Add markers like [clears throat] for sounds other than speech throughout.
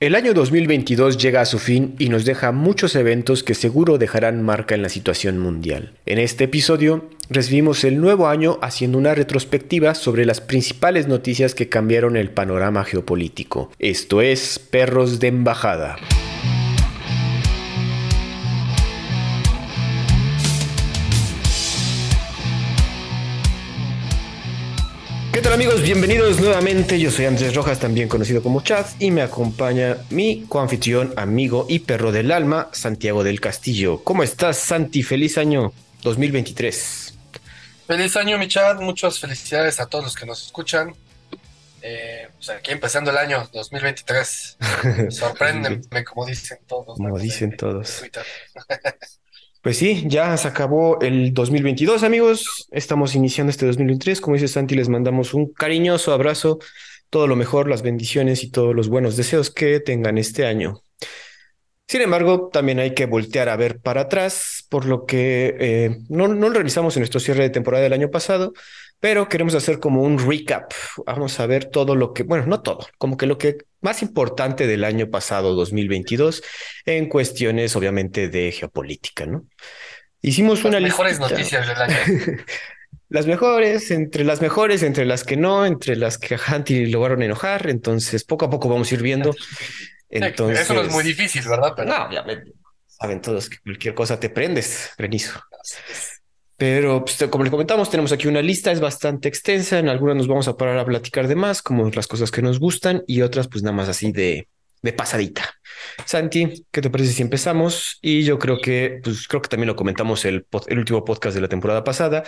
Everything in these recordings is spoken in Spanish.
El año 2022 llega a su fin y nos deja muchos eventos que seguro dejarán marca en la situación mundial. En este episodio recibimos el nuevo año haciendo una retrospectiva sobre las principales noticias que cambiaron el panorama geopolítico. Esto es Perros de Embajada. ¿Qué tal amigos? Bienvenidos nuevamente. Yo soy Andrés Rojas, también conocido como Chad, y me acompaña mi coanfitrión, amigo y perro del alma, Santiago del Castillo. ¿Cómo estás, Santi? Feliz año 2023. Feliz año, mi Chad. Muchas felicidades a todos los que nos escuchan. Eh, pues aquí empezando el año 2023. [laughs] Sorpréndeme, como dicen todos. Como dicen todos. [laughs] Pues sí, ya se acabó el 2022, amigos. Estamos iniciando este 2023. Como dice Santi, les mandamos un cariñoso abrazo, todo lo mejor, las bendiciones y todos los buenos deseos que tengan este año. Sin embargo, también hay que voltear a ver para atrás, por lo que eh, no, no lo revisamos en nuestro cierre de temporada del año pasado, pero queremos hacer como un recap. Vamos a ver todo lo que, bueno, no todo, como que lo que más importante del año pasado, 2022, en cuestiones obviamente de geopolítica, ¿no? Hicimos las una mejores listita. noticias del año. [laughs] las mejores, entre las mejores, entre las que no, entre las que a Hanti lograron enojar, entonces poco a poco vamos a ir viendo. Entonces, Eso no es muy difícil, ¿verdad? Pero no, obviamente, saben todos que cualquier cosa te prendes, Renizo. Pero pues, como les comentamos, tenemos aquí una lista, es bastante extensa. En algunas nos vamos a parar a platicar de más, como las cosas que nos gustan, y otras, pues nada más así de, de pasadita. Santi, ¿qué te parece si empezamos? Y yo creo que, pues creo que también lo comentamos el, el último podcast de la temporada pasada.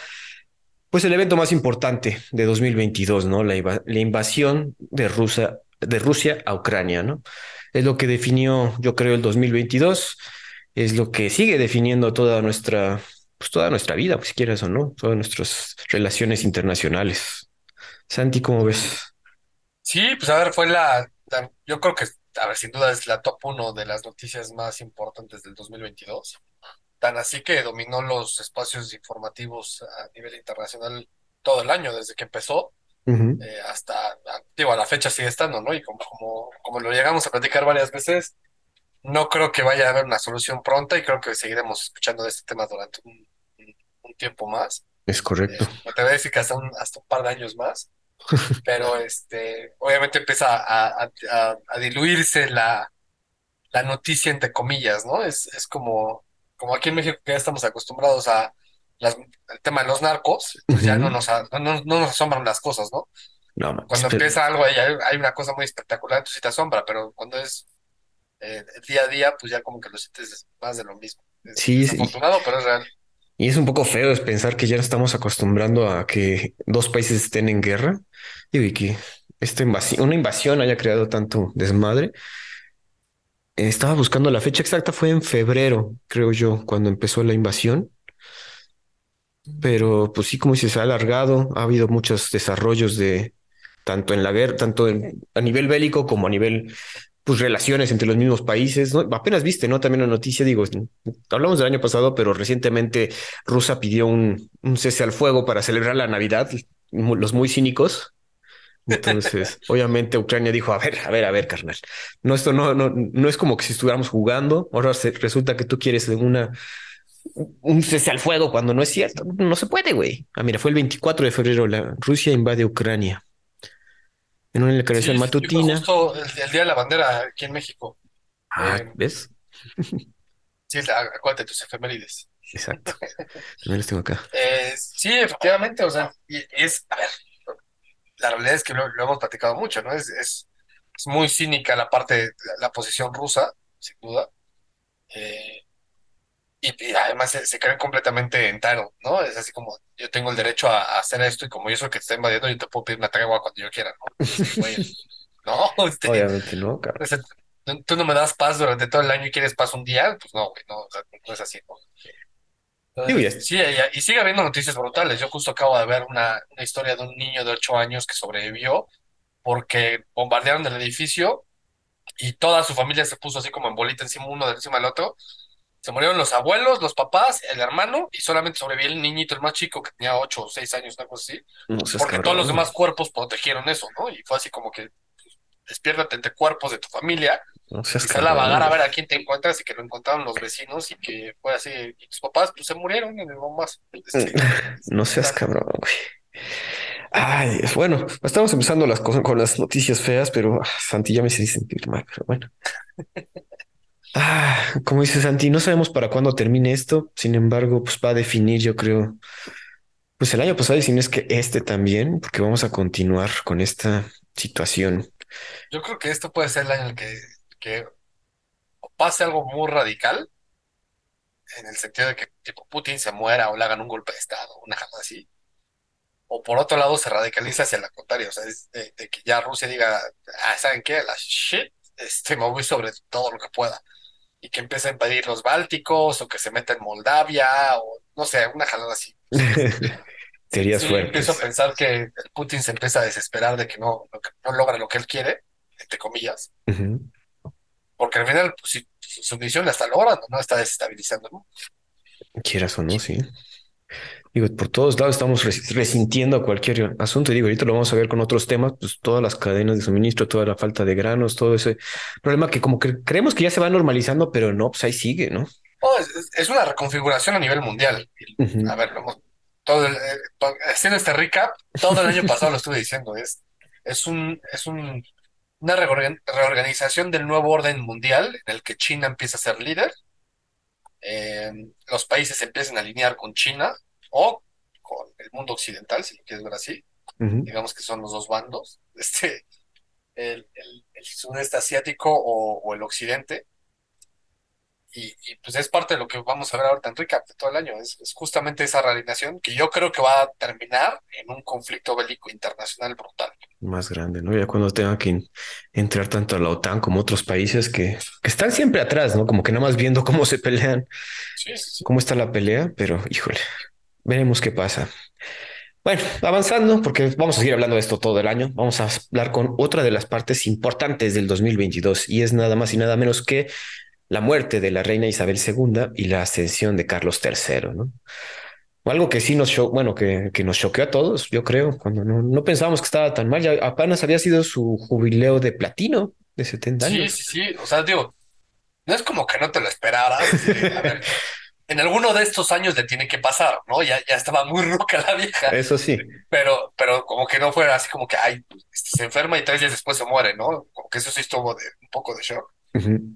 Pues el evento más importante de 2022, ¿no? La, la invasión de Rusia, de Rusia a Ucrania, ¿no? Es lo que definió, yo creo, el 2022. Es lo que sigue definiendo toda nuestra pues toda nuestra vida, pues si quieres o no, todas nuestras relaciones internacionales. Santi, ¿cómo ves? sí, pues a ver, fue la, la- yo creo que, a ver, sin duda es la top uno de las noticias más importantes del 2022. Tan así que dominó los espacios informativos a nivel internacional todo el año, desde que empezó. Eh, hasta, digo, a la fecha sigue estando, ¿no? Y como, como, como lo llegamos a platicar varias veces, no creo que vaya a haber una solución pronta y creo que seguiremos escuchando de este tema durante un, un- tiempo más. Es Eh, correcto. me te voy a decir que hasta un, hasta un par de años más, [laughs] pero este, obviamente empieza a, a- a- a diluirse la, la noticia entre comillas, ¿no? Es, es como, como aquí en México que ya estamos acostumbrados a las, el tema de los narcos, pues ya no nos, no, no- no nos asombran las cosas, ¿no? No, mames, Cuando empieza algo ahí, hay, hay una cosa muy espectacular, entonces sí te asombra, pero cuando es eh, día a día, pues ya como que lo sientes más de lo mismo. Es Sí, sí. desafortunado, pero es real. Y es un poco feo es pensar que ya estamos acostumbrando a que dos países estén en guerra y que esta invasión, una invasión haya creado tanto desmadre. Estaba buscando la fecha exacta, fue en febrero, creo yo, cuando empezó la invasión. Pero pues sí, como si se ha alargado, ha habido muchos desarrollos de tanto en la guerra, tanto a nivel bélico como a nivel pues relaciones entre los mismos países, ¿no? Apenas viste, ¿no? También la noticia, digo, hablamos del año pasado, pero recientemente Rusia pidió un, un cese al fuego para celebrar la Navidad, los muy cínicos. Entonces, [laughs] obviamente Ucrania dijo, a ver, a ver, a ver, carnal, no, esto no, no, no es como que si estuviéramos jugando, ahora se- resulta que tú quieres una, un cese al fuego cuando no es cierto, no se puede, güey. Ah, mira, fue el 24 de febrero, la Rusia invade Ucrania. En una declaración Sí, matutina. Justo el, el Día de la Bandera aquí en México. Ah, eh, ¿ves? [laughs] Sí, acuérdate tus efemérides. Exacto. [laughs] También los tengo acá. Eh, sí, efectivamente, o sea, es, a ver, la realidad es que lo, lo hemos platicado mucho, ¿no? Es, es, es muy cínica la parte, la, la posición rusa, sin duda. Eh, y, y además se, se creen completamente entitled, ¿no? Es así como, yo tengo el derecho a, a hacer esto y como yo soy el que te está invadiendo, yo te puedo pedir una tregua cuando yo quiera, ¿no? [laughs] No, [laughs] este, Obviamente no, cabrón. tú no me das paz durante todo el año y quieres paz un día, pues no, güey, no, o sea, no es así, ¿no? Entonces, sí, y, y sigue habiendo noticias brutales. Yo justo acabo de ver una, una historia de un niño de 8 años que sobrevivió porque bombardearon el edificio y toda su familia se puso así como en bolita encima uno de encima del otro. Se murieron los abuelos, los papás, el hermano y solamente sobrevivió el niñito, el más chico, que tenía 8 o 6 años, una cosa así. No Porque todos los demás cuerpos protegieron eso, ¿no? Y fue así como que pues, despiértate entre cuerpos de tu familia No seas Y a vagar a ver a quién te encuentras y que lo encontraron los vecinos y que fue así. Y tus papás, pues se murieron en el bombazo. Este, [laughs] No seas cabrón, güey. Ay. Bueno, estamos empezando las cosas con las noticias feas, pero ah, Santi ya me hice sentir mal, pero bueno. [laughs] Ah, como dice Santi, no sabemos para cuándo termine esto. Sin embargo, pues va a definir, yo creo, pues el año pasado y si no es que este también, porque vamos a continuar con esta situación. Yo creo que esto puede ser el año en el que, que pase algo muy radical, en el sentido de que tipo Putin se muera o le hagan un golpe de Estado, una cosa así. O por otro lado se radicaliza hacia la contraria, o sea, es de, de que ya Rusia diga, ah, ¿saben qué? La shit, este, me voy sobre todo lo que pueda. Y que empiece a invadir los Bálticos, o que se meta en Moldavia, o no sé, una jalada así. [laughs] Teorías Sí, empiezo a pensar que Putin se empieza a desesperar de que no, no, que no logra lo que él quiere, entre comillas, porque al final pues, si, su, su misión la está logrando, ¿no? Está desestabilizando, ¿no? Quieras o no, sí. Digo, por todos lados estamos res- resintiendo cualquier asunto. Y digo, ahorita lo vamos a ver con otros temas, pues todas las cadenas de suministro, toda la falta de granos, todo ese problema que como que creemos que ya se va normalizando, pero no, pues ahí sigue, ¿no? No, es, una reconfiguración a nivel mundial. A ver, lo todo el- eh, haciendo este recap, todo el año pasado lo estuve diciendo, es, es un, es un, una reorgan- reorganización del nuevo orden mundial en el que China empieza a ser líder, eh, los países se empiezan a alinear con China o con el mundo occidental, si lo quieres ver así, digamos que son los dos bandos, [laughs] este, el, el- el sudeste asiático o, o el occidente. Y, y, pues es parte de lo que vamos a ver ahorita en recap de todo el año. Es, es justamente esa realización que yo creo que va a terminar en un conflicto bélico internacional brutal. Más grande, ¿no? Ya cuando tenga que en- entrar tanto a la OTAN como otros países que, que están siempre atrás, ¿no? Como que nada más viendo cómo se pelean, Sí, sí, sí. cómo está la pelea, pero híjole, veremos qué pasa. Bueno, avanzando, porque vamos a seguir hablando de esto todo el año, vamos a hablar con otra de las partes importantes del 2022 y es nada más y nada menos que la muerte de la reina Isabel II y la ascensión de Carlos III, ¿no? Algo que sí nos bueno, que, que nos choqueó a todos, yo creo, cuando no, no pensábamos que estaba tan mal, ya apenas había sido su jubileo de platino de 70 Sí, años. sí, sí. O sea, digo, no es como que no te lo esperaras. de, A ver, [laughs] en alguno de estos años le tiene que pasar, ¿no? Ya, ya estaba muy ruca la vieja, Eso sí. pero, pero como que no fuera así como que, ay, este, se enferma y tres días después se muere, ¿no? Como que eso sí estuvo de un poco de shock.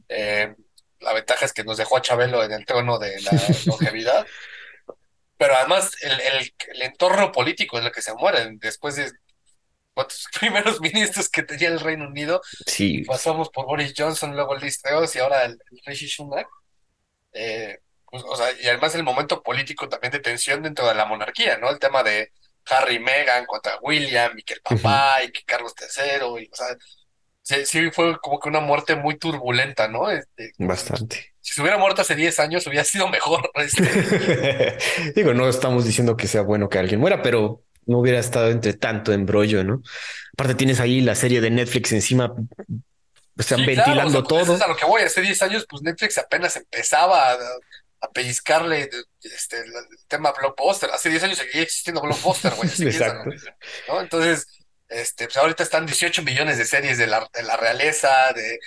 Eh, la ventaja es que nos dejó a Chabelo en el trono de la [laughs] longevidad, pero además el, el- el entorno político en el que se mueren, después de cuántos [laughs] primeros ministros que tenía el Reino Unido, Sí, pasamos por Boris Johnson, luego Liz Truss y ahora el, el Rishi Sunak. Eh, pues, o sea, y además el momento político también de tensión dentro de la monarquía, ¿no? El tema de Harry y Meghan contra William y que el papá y que Carlos III, y, o sea, sí, sí fue como que una muerte muy turbulenta, ¿no? Este, bastante. si se hubiera muerto hace 10 años hubiera sido mejor. [laughs] este. [laughs] Digo, no estamos diciendo que sea bueno que alguien muera, pero no hubiera estado entre tanto embrollo, ¿no? Aparte tienes ahí la serie de Netflix encima, están Sí, claro, ventilando o sea, pues, todo. a lo que voy. Hace 10 años, pues Netflix apenas empezaba a, a pellizcarle este, el, tema blockbuster. Hace 10 años seguía existiendo blockbuster, güey. [laughs] Exacto. ¿no? Entonces, este, pues ahorita están 18 millones de series de la, de la realeza, de,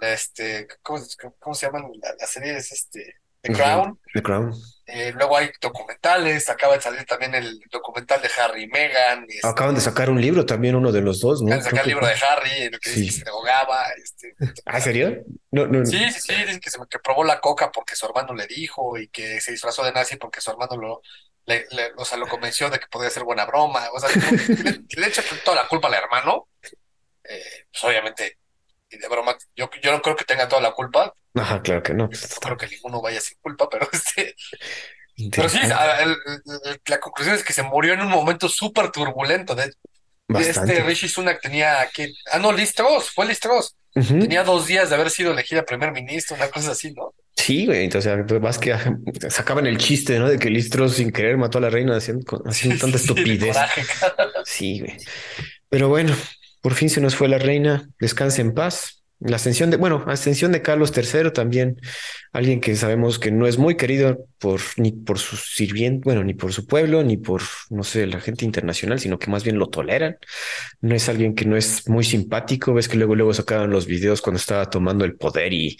de este, ¿cómo, cómo se llaman la- las series? Este, The Crown. The Crown. Eh, luego hay documentales, acaba de salir también el documental de Harry y Meghan. este, Acaban de sacar un libro también, uno de los dos, ¿no? acaban de sacar el libro de Harry, en el que Sí. dice que se drogaba. Este, [laughs] ¿Ah, ¿en serio? No, no, no. Sí, sí, sí, dicen que, se, que probó la coca porque su hermano le dijo y que se disfrazó de nazi porque su hermano lo, le, le- o sea, lo convenció de que podía ser buena broma. O sea, [laughs] le, le echa toda la culpa al hermano. Eh, pues obviamente, y de broma, yo, yo no creo que tenga toda la culpa. Ajá, claro que no. No creo que ninguno vaya sin culpa, pero [laughs] este, pero sí, la conclusión es que se murió en un momento súper turbulento. De, Bastante. este Rishi Sunak tenía que, ah, no, Liz Truss, fue Liz Truss. Ujú. Tenía dos días de haber sido elegida primer ministro, una cosa así, ¿no? Sí, güey. Entonces, más que sacaban el chiste, ¿no? De que Listros sin querer mató a la reina haciendo, haciendo [laughs] tanta Sí, de estupidez. coraje. Sí, güey. Pero bueno, por fin se nos fue la reina. Descanse en paz. La ascensión de, bueno, ascensión de Carlos III también, alguien que sabemos que no es muy querido por ni por sus sirvientes, bueno, ni por su pueblo, ni por, no sé, la gente internacional, sino que más bien lo toleran. No es alguien que no es muy simpático. Ves que luego, luego sacaban los videos cuando estaba tomando el poder y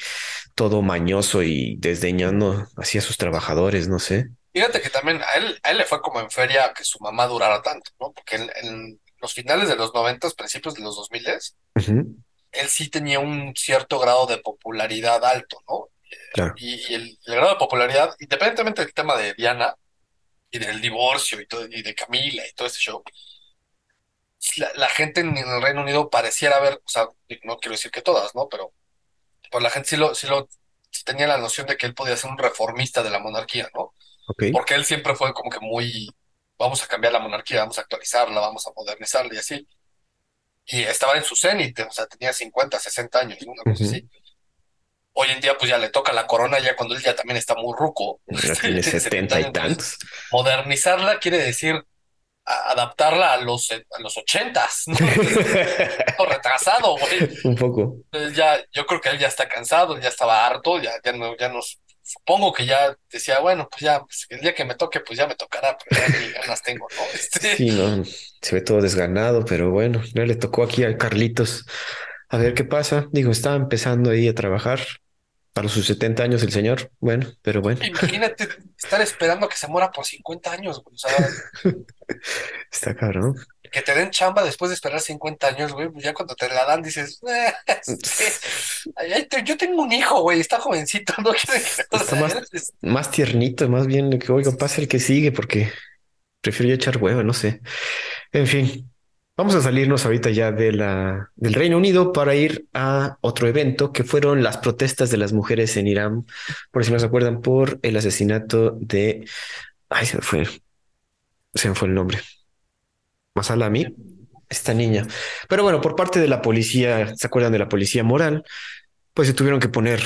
todo mañoso y desdeñando así a sus trabajadores, no sé. Fíjate que también a él, a él le fue como en feria que su mamá durara tanto, ¿no? Porque en los finales de los noventas, principios de los dos miles, Ujú, él sí tenía un cierto grado de popularidad alto, ¿no? claro. Y, y el, el grado de popularidad, independientemente del tema de Diana y del divorcio y, todo, y de Camila y todo ese show, la, la gente en el Reino Unido pareciera ver, o sea, no quiero decir que todas, ¿no? Pero pues la gente sí lo, sí lo sí tenía la noción de que él podía ser un reformista de la monarquía, ¿no? Porque él siempre fue como que muy, vamos a cambiar la monarquía, vamos a actualizarla, vamos a modernizarla y así. Y estaba en su cenit, o sea, tenía 50 60 años. Una cosa así. Hoy en día, pues ya le toca la corona, ya cuando él ya también está muy ruco, [laughs] tiene tiene 70 setenta años, y tantos. modernizarla quiere decir adaptarla a los, a los ochentas, ¿no? [laughs] Entonces, todo retrasado, güey. Un poco. Ya, yo creo que él ya está cansado, ya estaba harto, ya, ya no, ya nos, supongo que ya decía, bueno, pues ya, pues, el día que me toque, pues ya me tocará, pero ya ni ganas tengo, ¿no? [laughs] Este, Sí, no, se ve todo desganado, pero bueno, ya le tocó aquí a Carlitos. A ver qué pasa. Digo, estaba empezando ahí a trabajar para sus 70 años el señor. Bueno, pero bueno, imagínate estar esperando que se muera por 50 años, güey, o sea, [laughs] está cabrón. Que te den chamba después de esperar 50 años, güey, pues ya cuando te la dan dices, [laughs] "Eh, este, yo tengo un hijo, güey, está jovencito, [laughs] no quiere que más, más tiernito, más bien que, oiga, pasa el que sigue, porque prefiero yo echar hueva, no sé. En fin, vamos a salirnos ahorita ya de la, del Reino Unido para ir a otro evento que fueron las protestas de las mujeres en Irán, por si no se acuerdan, por el asesinato de, ay, se me fue, se me fue el nombre, Masalami, esta niña. Pero bueno, por parte de la policía, ¿se acuerdan de la policía moral? Pues se tuvieron que poner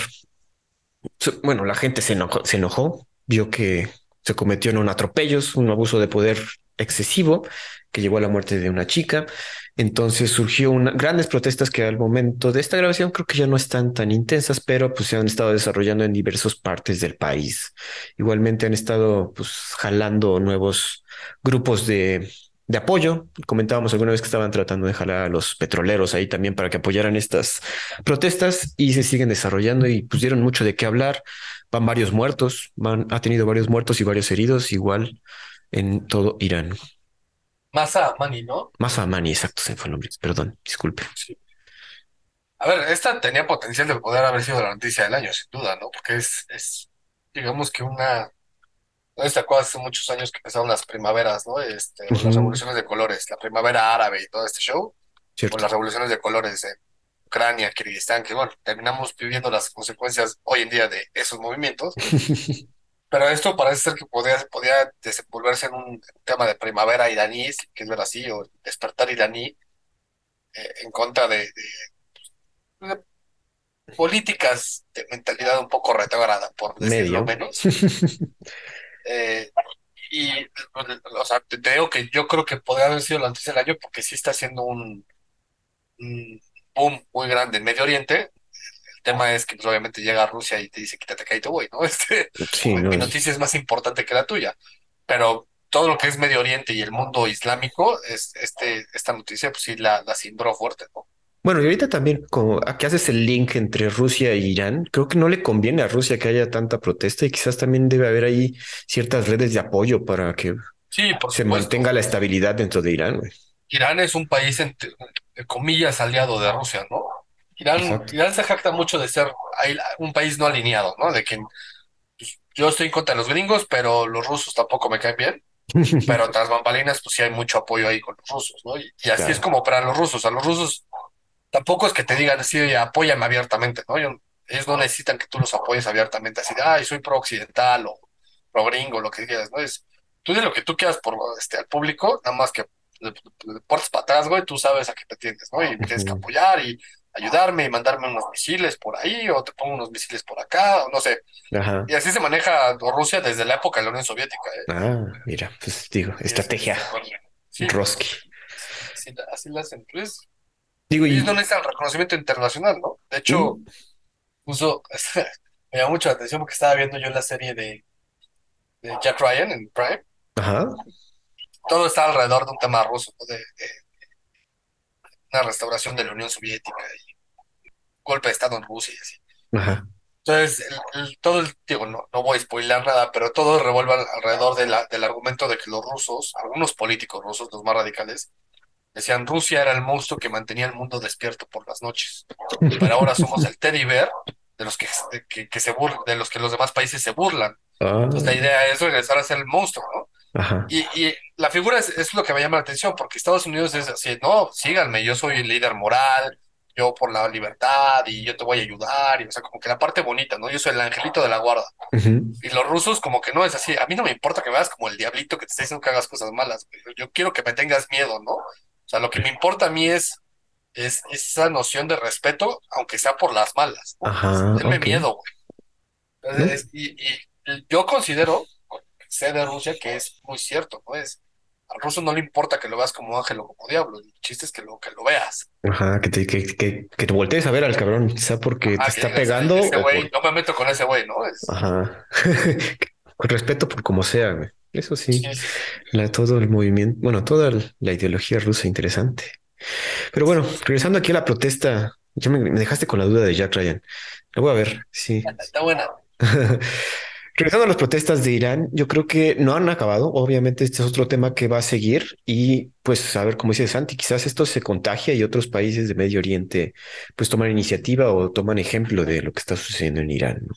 Bueno, la gente se enojó, se enojó, vio que se cometió en un atropello, un abuso de poder excesivo que llevó a la muerte de una chica. Entonces surgió una, grandes protestas que al momento de esta grabación creo que ya no están tan intensas, pero pues se han estado desarrollando en diversas partes del país. Igualmente han estado pues jalando nuevos grupos de, de apoyo. Comentábamos alguna vez que estaban tratando de jalar a los petroleros ahí también para que apoyaran estas protestas y se siguen desarrollando y dieron mucho de qué hablar. Van varios muertos, van, ha tenido varios muertos y varios heridos, igual en todo Irán. Masa Mani, ¿no? Masa Amani, exacto, se fue el nombre, perdón, disculpe. Sí. A ver, esta tenía potencial de poder haber sido la noticia del año, sin duda, ¿no? Porque es, es digamos que una, no te acuerdas hace muchos años que empezaron las primaveras, ¿no? Este, las revoluciones de colores, la primavera árabe y todo este show, cierto. las revoluciones de colores en Ucrania, Kirguistán, que bueno, terminamos viviendo las consecuencias hoy en día de esos movimientos, [laughs] pero esto parece ser que podía, podía desenvolverse en un tema de primavera iraní, si quieres ver así, o despertar iraní, eh, en contra de, de- de políticas de mentalidad un poco retrógrada, por decirlo Medio. menos. [laughs] Eh, y, o sea, te, digo que yo creo que podría haber sido la noticia del año porque sí está haciendo un, un boom muy grande en Medio Oriente. El tema es que pues, obviamente llega a Rusia y te dice quítate que ahí te voy, ¿no? [laughs] Este, Sí, mi, no mi es. noticia es más importante que la tuya. Pero todo lo que es Medio Oriente y el mundo islámico, es, este, esta noticia pues sí la, la cimbró fuerte, ¿no? Bueno, y ahorita también, como aquí haces el link entre Rusia e Irán, creo que no le conviene a Rusia que haya tanta protesta y quizás también debe haber ahí ciertas redes de apoyo para que Sí, por se supuesto. mantenga la estabilidad dentro de Irán. güey. Irán es un país, entre comillas, aliado de Rusia, ¿no? Irán, Exacto. Irán se jacta mucho de ser un país no alineado, ¿no? De que pues, yo estoy en contra de los gringos, pero los rusos tampoco me caen bien. [laughs] Pero tras bambalinas, pues sí hay mucho apoyo ahí con los rusos, ¿no? Y, y así Claro. es como para los rusos. A los rusos tampoco es que te digan así, "Oye, apóyame abiertamente, ¿no? Yo- ellos no necesitan que tú los apoyes abiertamente, así de, ay, soy pro occidental o pro gringo, lo que quieras, ¿no? Es, tú de lo que tú quieras por este, al público, nada más que le, le portes para atrás, güey, tú sabes a qué te tienes, ¿no? Y me tienes que apoyar y ayudarme y mandarme unos misiles por ahí, o te pongo unos misiles por acá, o no sé. Ajá. Y así se maneja Rusia desde la época de la Unión Soviética, ¿eh? Ah, mira, pues digo, estrategia Sí, Roski. así, así la hacen. Pues, Digo, ellos no y... necesitan reconocimiento internacional, ¿no? De hecho, Mm, puso, [laughs] me llamó mucho la atención porque estaba viendo yo la serie de, de Jack Ryan en Prime. Ajá, Todo está alrededor de un tema ruso, ¿no? De, de una restauración de la Unión Soviética y golpe de Estado en Rusia y así. ajá, Entonces, el- el- todo el, digo, no, no voy a spoiler nada, pero todo revuelve al- alrededor de la, del argumento de que los rusos, algunos políticos rusos, los más radicales, decían Rusia era el monstruo que mantenía el mundo despierto por las noches, pero ahora somos el teddy bear de los que, de que, que se bur- de los que los demás países se burlan. ah, Entonces, la idea es regresar a ser el monstruo, ¿no? ajá, Y, y la figura es, es lo que me llama la atención, porque Estados Unidos es así, no, síganme, yo soy el líder moral, yo por la libertad y yo te voy a ayudar, y o sea, como que la parte bonita, ¿no? Yo soy el angelito de la guarda. ujú, Y los rusos como que no es así, a mí no me importa que veas como el diablito que te está diciendo que hagas cosas malas. Yo quiero que me tengas miedo, ¿no? O sea, lo que me importa a mí es, es esa noción de respeto, aunque sea por las malas, ajá, Denme miedo, güey. y, y yo considero, sé de Rusia, que es muy cierto, ¿no? Es, al ruso no le importa que lo veas como ángel o como diablo, el chiste es que lo, que lo veas. Ajá, que te, que, que, que te voltees a ver al cabrón, quizá porque te está digas, pegando ese o no me meto con ese güey, ¿no? Es, Ajá. [laughs] Con respeto por como sea, güey. Eso sí, la, todo el movimiento, bueno, toda la ideología rusa interesante. Pero bueno, regresando aquí a la protesta, ya me, me dejaste con la duda de Jack Ryan. Lo voy a ver, sí. [laughs] está buena. [laughs] Regresando a las protestas de Irán, yo creo que no han acabado. Obviamente, este es otro tema que va a seguir y pues a ver, como dice Santi, quizás esto se contagia y otros países de Medio Oriente pues toman iniciativa o toman ejemplo de lo que está sucediendo en Irán. ¿no?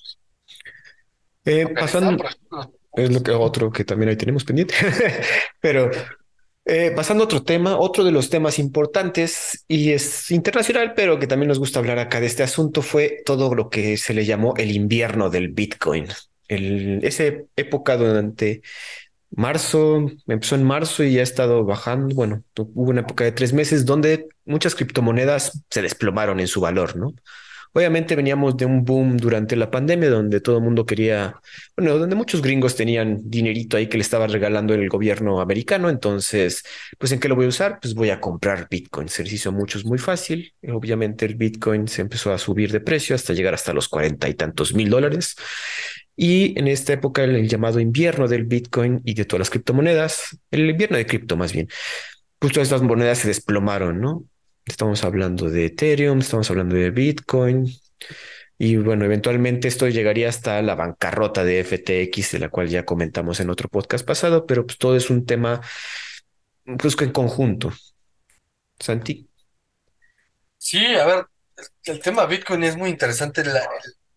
Eh, pasando, por ejemplo. Es lo que otro que también ahí tenemos pendiente, [laughs] pero eh, pasando a otro tema, otro de los temas importantes y es internacional, pero que también nos gusta hablar acá de este asunto fue todo lo que se le llamó el invierno del Bitcoin. El, esa época durante marzo, empezó en marzo y ya ha estado bajando. Bueno, hubo una época de tres meses donde muchas criptomonedas se desplomaron en su valor, ¿no? Obviamente veníamos de un boom durante la pandemia donde todo el mundo quería, bueno, donde muchos gringos tenían dinerito ahí que le estaba regalando el gobierno americano. Entonces, pues ¿en qué lo voy a usar? Pues voy a comprar Bitcoin. Se les hizo muchos muy fácil. Obviamente el Bitcoin se empezó a subir de precio hasta llegar hasta los cuarenta y tantos mil dólares. Y en esta época, el llamado invierno del Bitcoin y de todas las criptomonedas, el invierno de cripto más bien, pues todas estas monedas se desplomaron, ¿no? Estamos hablando de Ethereum, estamos hablando de Bitcoin. Y bueno, eventualmente esto llegaría hasta la bancarrota de FTX, de la cual ya comentamos en otro podcast pasado, pero pues todo es un tema pues en conjunto. Santi. Sí, a ver, el tema Bitcoin es muy interesante,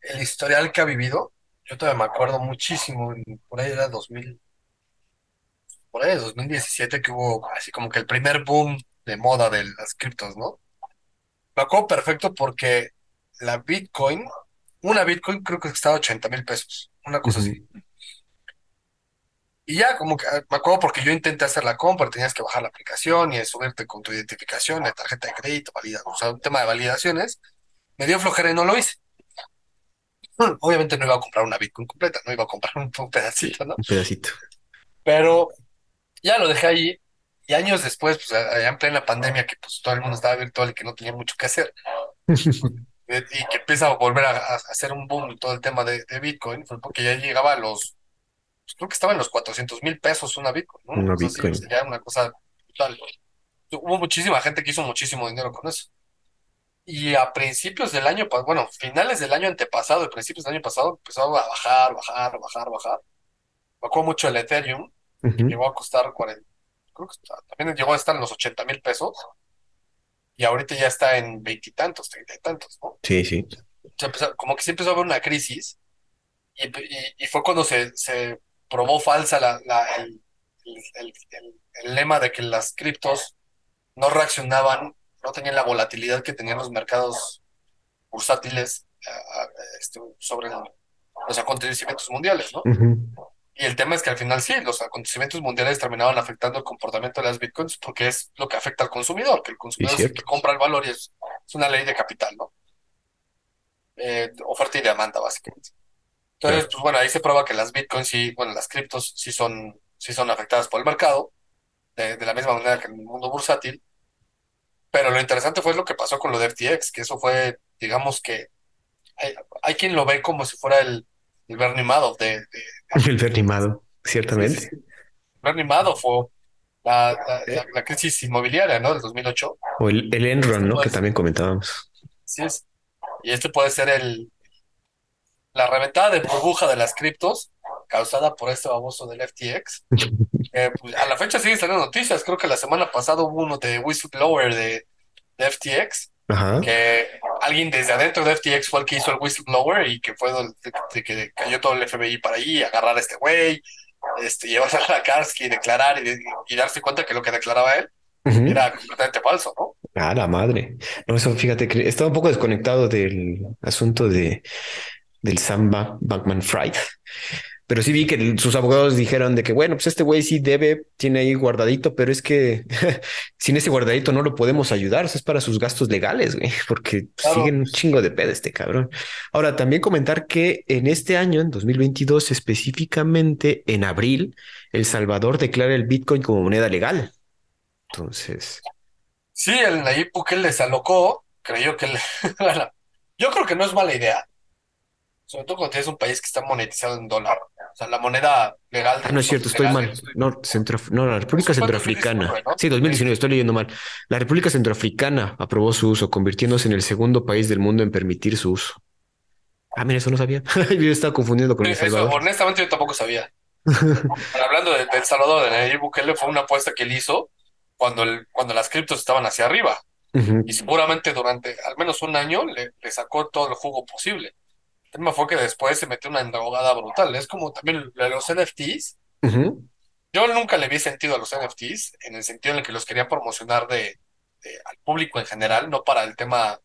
el, historial que ha vivido. Yo todavía me acuerdo muchísimo, por ahí era 2000, por ahí de 2017 que hubo así como que el primer boom de moda de las criptos, ¿no? Me acuerdo perfecto porque la Bitcoin, una Bitcoin creo que estaba 80 mil pesos, una cosa así. Y ya, como que ah, me acuerdo porque yo intenté hacer la compra, tenías que bajar la aplicación y subirte con tu identificación, la tarjeta de crédito, valida, o sea, un tema de validaciones. Me dio flojera y no lo hice. Mm, Obviamente no iba a comprar una Bitcoin completa, no iba a comprar un, [laughs] un pedacito, ¿no? Un pedacito. Pero ya lo dejé ahí y años después, pues allá en plena pandemia, que pues todo el mundo estaba virtual y que no tenía mucho que hacer, [laughs] eh, y que empieza a volver a, a hacer un boom todo el tema de, de Bitcoin, fue porque ya llegaba a los, pues, creo que estaba en los 400 mil pesos una Bitcoin, ¿no? Una Bitcoin. ya una cosa brutal. Hubo muchísima gente que hizo muchísimo dinero con eso. Y a principios del año, bueno, finales del año antepasado y principios del año pasado, empezó a bajar, bajar, bajar, bajar. Me acuerdo mucho el Ethereum, Ujú. llegó a costar 40, creo que está- también llegó a estar en los 80 mil pesos. Y ahorita ya está en veintitantos, treinta y tantos, ¿no? Sí, sí. Se empezó- como que sí empezó a haber una crisis y, y- y fue cuando se, se probó falsa la, la- el, el- el- lema de que las criptos no reaccionaban, no tenían la volatilidad que tenían los mercados bursátiles a- a- este, sobre los acontecimientos mundiales, ¿no? Ujú. Y el tema es que al final sí, los acontecimientos mundiales terminaban afectando el comportamiento de las bitcoins porque es lo que afecta al consumidor, que el consumidor es el cierto. que compra el valor y es, es una ley de capital, ¿no? Eh, oferta y demanda, básicamente. Entonces, pues bueno, ahí se prueba que las bitcoins sí, bueno, las criptos sí son, sí son afectadas por el mercado, de, de la misma manera que en el mundo bursátil, Pero lo interesante fue lo que pasó con lo de FTX, que eso fue, digamos que hay, hay quien lo ve como si fuera el, el Bernie Madoff de, de- [laughs] El Bernie Madoff, ciertamente. sí, sí. Fue la, la, la- la crisis inmobiliaria, ¿no? Del 2008. O el, el Enron, ¿no? Que también comentábamos. Así es. Y este puede ser el la reventada de burbuja de las criptos causada por este baboso del FTX. [laughs] Eh, pues, a la fecha siguen saliendo noticias. Creo que la semana pasada hubo uno de whistleblower de, de FTX, Ajá. que alguien desde adentro de FTX fue el que hizo el whistleblower y que fue donde de que cayó todo el FBI para ahí, agarrar a este güey, este, llevarse a la cárcel y declarar y, y darse cuenta que lo que declaraba él era completamente falso, ¿no? Ah, la madre. No, eso fíjate que estaba un poco desconectado del asunto de del Sam Ba- Bankman Fried. Pero sí vi que sus abogados dijeron de que, bueno, pues este güey sí debe, tiene ahí guardadito, pero es que [laughs] sin ese guardadito no lo podemos ayudar, o sea, es para sus gastos legales, güey, [laughs] porque Claro. siguen un chingo de pedo este cabrón. Ahora, también comentar que en este año, en 2022, específicamente en abril, El Salvador declara el Bitcoin como moneda legal. Entonces, Sí, el Nayib Bukele se alocó, creyó que le... [laughs] bueno, yo creo que no es mala idea, sobre todo cuando tienes un país que está monetizado en dólar. O sea, la moneda legal de Ah, no es cierto, estoy mal. No, Centro, no, la República Eso Centroafricana. 2019, ¿no? Sí, 2019, estoy leyendo mal. La República Centroafricana aprobó su uso, convirtiéndose en el segundo país del mundo en permitir su uso. Ah, mira, eso no sabía. [laughs] Yo estaba confundiendo con El Eso, Salvador. honestamente, yo tampoco sabía. [laughs] Hablando de, de El Salvador, de Nayib Bukele, fue una apuesta que él hizo cuando, el, cuando las criptos estaban hacia arriba. Y seguramente durante al menos un año le, le sacó todo el jugo posible. El tema fue que después se metió una endrogada brutal. Es como también los NFTs. Yo nunca le vi sentido a los NFTs en el sentido en el que los querían promocionar de, de- al público en general, no para el tema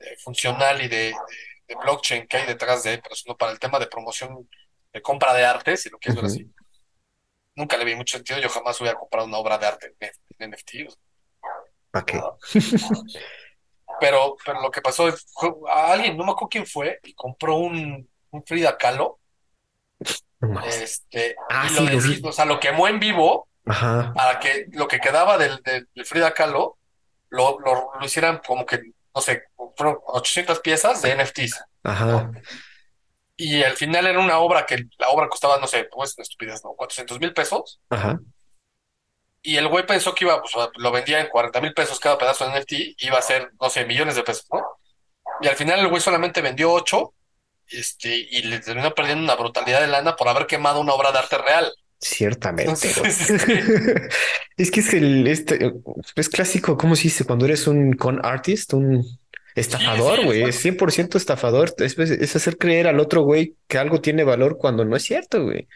eh, funcional y de, de- de blockchain que hay detrás de, pero sino para el tema de promoción de compra de arte, si lo quieres ver Ujú. así. Nunca le vi mucho sentido. Yo jamás hubiera comprado una obra de arte en, en NFT. o sea, ¿Para qué? [laughs] Pero, pero lo que pasó es, a alguien, no me acuerdo quién fue, y compró un, un Frida Kahlo, este, Ah, y sí, lo, vi. o sea, lo quemó en vivo Ajá. para que lo que quedaba del, del, del Frida Kahlo lo, lo, lo hicieran como que, no sé, fueron 800 piezas de NFTs. Ajá. Y al final era una obra que la obra costaba, no sé, pues estupidez, ¿no? 400 mil pesos. Ajá. Y el güey pensó que iba, pues lo vendía en 40 mil pesos cada pedazo de NFT, iba a ser, no sé, millones de pesos, ¿no? Y al final el güey solamente vendió 8 este, y le terminó perdiendo una brutalidad de lana por haber quemado una obra de arte real. Ciertamente. [laughs] Es que es el, este, es clásico, ¿cómo se dice? Cuando eres un con artist, un estafador, sí, güey, exacto. es 100% estafador. Es, es hacer creer al otro güey que algo tiene valor cuando no es cierto, güey.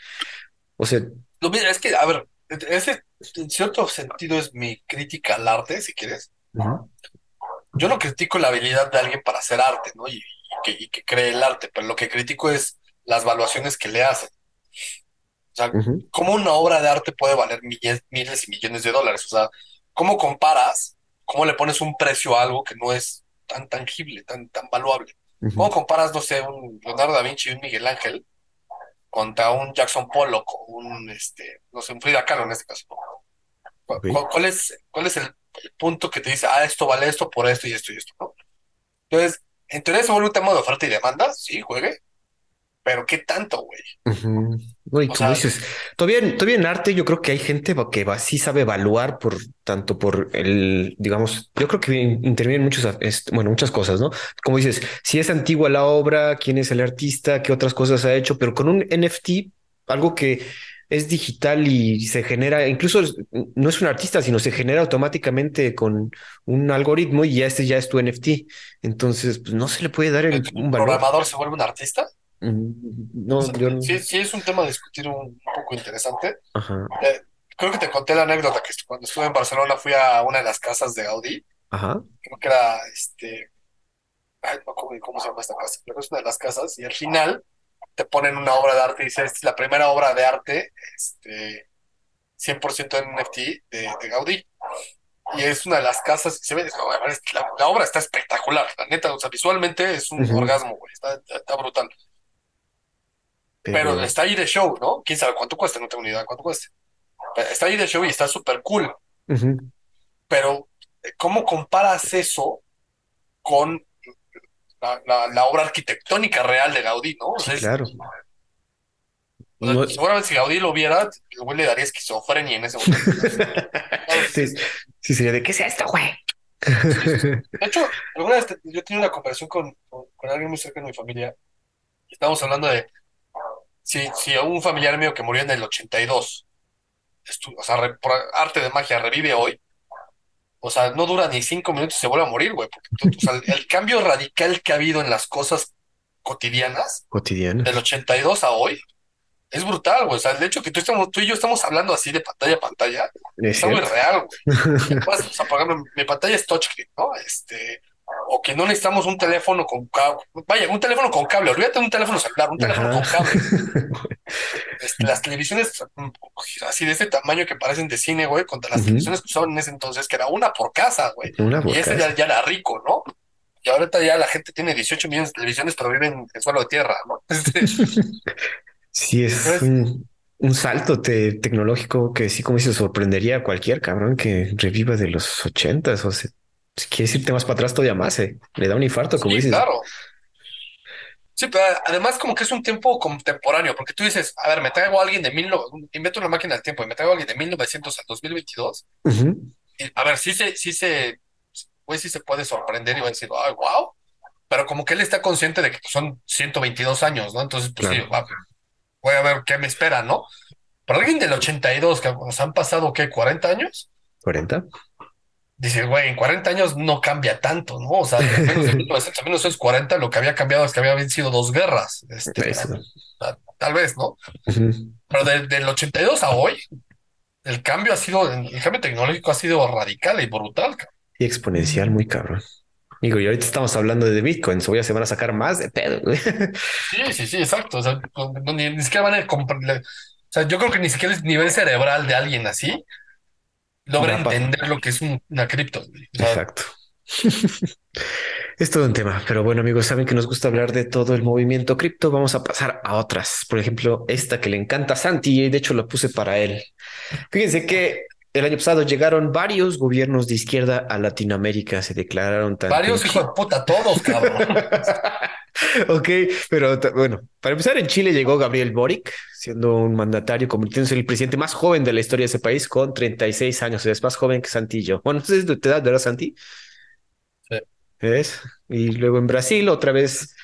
O sea, Lo mira, es que, a ver, ese en cierto sentido es mi crítica al arte, si quieres. Yo no critico la habilidad de alguien para hacer arte, ¿no? Y, y que, y que cree el arte, pero lo que critico es las valuaciones que le hacen. O sea, ¿cómo una obra de arte puede valer miles, miles y millones de dólares? O sea, ¿cómo comparas? ¿Cómo le pones un precio a algo que no es tan tangible, tan, tan valuable? ¿Cómo comparas, no sé, un Leonardo da Vinci y un Miguel Ángel contra un Jackson Pollock o un, este, no sé, un Frida Kahlo en este caso? ¿Cu- Ok. cu- ¿Cuál es, cuál es el, el punto que te dice, ah, esto vale esto por esto y esto y esto, ¿no? Entonces, en teoría se vuelve un tema de oferta y demanda, sí, juegue, pero ¿qué tanto, güey? Ujú. No, y como sea, dices, todavía, en- todavía en arte yo creo que hay gente que va, sí sabe evaluar por tanto por el, digamos, yo creo que in- intervienen muchos, bueno, muchas cosas, ¿no? Como dices, si es antigua la obra, quién es el artista, qué otras cosas ha hecho, pero con un NFT, algo que es digital y se genera, incluso no es un artista, sino se genera automáticamente con un algoritmo y ya este ya es tu NFT. Entonces, pues no se le puede dar el- ¿el un valor. programador se vuelve un artista? Mm, No, O sea, yo no. sí, sí es un tema a discutir un, un poco interesante. Ajá, Eh, creo que te conté la anécdota que cuando estuve en Barcelona fui a una de las casas de Gaudí, ajá. creo que era, este, ay, no ni cómo se llama esta casa, pero es una de las casas y al final te ponen una obra de arte y dice, esta es la primera obra de arte, este, 100% en NFT de, de Gaudí. Y es una de las casas, se ve, la, la obra está espectacular, la neta, o sea, visualmente es un orgasmo, güey, está, está brutal. Pero Pero, está ahí de show, ¿no? ¿Quién sabe cuánto cuesta? No tengo ni idea de cuánto cueste. Pero está ahí de show y está súper cool. ujú, Pero ¿cómo comparas eso con la, obra arquitectónica real de Gaudí, ¿no? claro. Seguramente si Gaudí lo viera, el güey le daría esquizofrenia en ese momento. [laughs] sí, sería de qué es esto, güey. De hecho, alguna vez yo tenía una conversación con, con, alguien muy cercano de mi familia. Estábamos hablando de si, si un familiar mío que murió en el 82, o sea, por arte de magia, revive hoy, o sea, no dura ni cinco minutos y se vuelve a morir, güey. o sea, el, cambio radical que ha habido en las cosas cotidianas, cotidianas, del 82 a hoy, es brutal, güey. O sea, el hecho que tú, estamos, tú y yo estamos hablando así de pantalla a pantalla, es muy real, güey. [laughs] o sea, mi pantalla es touchscreen, ¿no? Este, o que no necesitamos un teléfono con cable. Vaya, un teléfono con cable, olvídate de un teléfono celular, un teléfono con cable. [laughs] Este, las televisiones así de este tamaño que parecen de cine, güey, contra las televisiones que usaban en ese entonces, que era una por casa, güey. y ese ya, era rico, ¿no? Y ahorita ya la gente tiene 18 millones de televisiones, pero viven en suelo de tierra, ¿no? [laughs] Este, sí, es un, salto tecnológico que sí, como se sorprendería a cualquier cabrón que reviva de los ochentas o sea, si quieres irte más para atrás todavía más, eh. Le da un infarto, como dices. Claro. Sí, pero además como que es un tiempo contemporáneo, porque tú dices, a ver, me traigo a alguien de mil, invento una máquina del tiempo y me traigo a alguien de 1900 al 2022. y, a ver, sí se, sí se, pues sí se puede sorprender y va a decir, ay, wow. Pero como que él está consciente de que son 122 años, ¿no? Entonces, pues sí, voy a ver qué me espera, ¿no? Pero alguien del 82, que nos han pasado, ¿qué? ¿40 años? ¿40? Dices, güey, en 40 años no cambia tanto, ¿no? O sea, en menos de [laughs] 1940 lo que había cambiado es que había sido dos guerras. Este, tal, vez, ¿no? Pero del 82 a hoy, el cambio ha sido, el cambio tecnológico ha sido radical y brutal. Y exponencial, muy cabrón. Digo, y ahorita estamos hablando de Bitcoin, hoy se van a sacar más de pedo. Sí, sí, sí, exacto. O sea, ni, siquiera van a comprar. O sea, yo creo que ni siquiera el nivel cerebral de alguien así logra entender lo que es una cripto. Exacto. [laughs] es todo un tema, pero bueno amigos, saben que nos gusta hablar de todo el movimiento cripto, vamos a pasar a otras, por ejemplo, esta que le encanta a Santi y de hecho la puse para él. Fíjense que el año pasado llegaron varios gobiernos de izquierda a Latinoamérica, se declararon tan... Varios hijos de puta, todos, cabrón. [laughs] [laughs] ok, pero bueno, para empezar en Chile llegó Gabriel Boric, siendo un mandatario, convirtiéndose en el presidente más joven de la historia de ese país con 36 años, es más joven que Santillo. Bueno, entonces de tu edad, ¿verdad, Santi? Sí. ¿Ves? Y luego en Brasil otra vez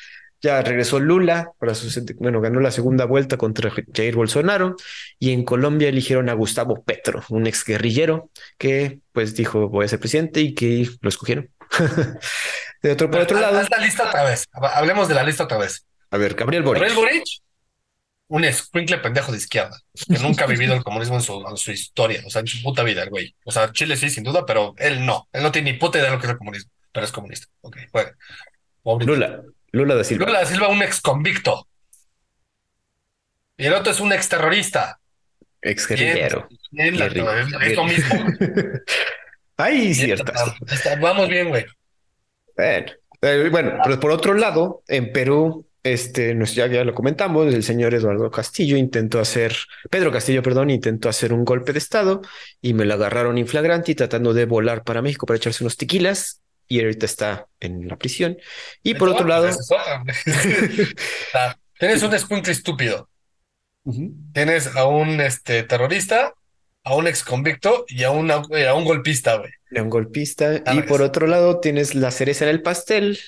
ya regresó Lula, para su, bueno, ganó la segunda vuelta contra Jair Bolsonaro y en Colombia eligieron a Gustavo Petro, un exguerrillero que pues dijo voy a ser presidente y que lo escogieron. [laughs] de otro, por otro lado. la lista otra vez. Hablemos de la lista otra vez. A ver, Gabriel Boric. Gabriel Boric, un escuincle pendejo de izquierda, que nunca ha vivido el comunismo en su, historia, o sea, en su puta vida, el güey. O sea, Chile sí, sin duda, pero él no. Él no tiene ni puta idea de lo que es el comunismo, pero es comunista. Ok, bueno. Lula. Lula da Silva. Lula da Silva, un ex convicto. Y el otro es un ex terrorista. Ex guerrillero. Es lo mismo. [laughs] Hay ciertas. Vamos bien, güey. Bueno, eh, bueno, pero por otro lado, en Perú, este, ya, ya lo comentamos, el señor Eduardo Castillo intentó hacer, Pedro Castillo, perdón, intentó hacer un golpe de Estado y me lo agarraron inflagrante y tratando de volar para México para echarse unos tequilas y ahorita está en la prisión. Y por otro lado... [laughs] Tienes un escuincle estúpido. Tienes a un este, terrorista, a un ex convicto y a, una, a un golpista, güey. A un golpista. y por otro lado tienes la cereza en el pastel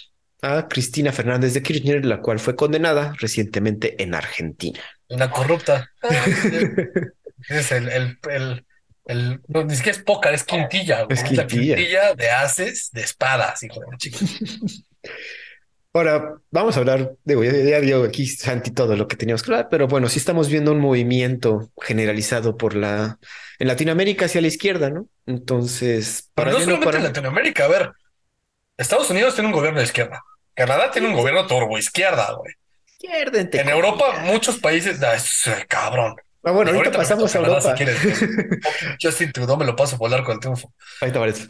a Cristina Fernández de Kirchner, la cual fue condenada recientemente en Argentina. Una corrupta. [laughs] es el, el, el el, no, ni siquiera es pócar, es quintilla. Es quintilla. La quintilla de haces de espadas, hijo de chico. [laughs] Ahora, vamos a hablar, digo, ya, ya dio aquí Santi todo lo que teníamos que hablar, pero bueno, sí estamos viendo un movimiento generalizado por la, en Latinoamérica hacia la izquierda, ¿no? Entonces, para pero no solamente para... en Latinoamérica, a ver, Estados Unidos tiene un gobierno de izquierda, Canadá tiene un gobierno turbo izquierda, güey. Izquierda, en Europa, muchos países, es cabrón. Ah, bueno, ahorita, pasamos a Europa. [laughs] Justin Trudeau me lo paso a volar con el triunfo. Ahí te parece.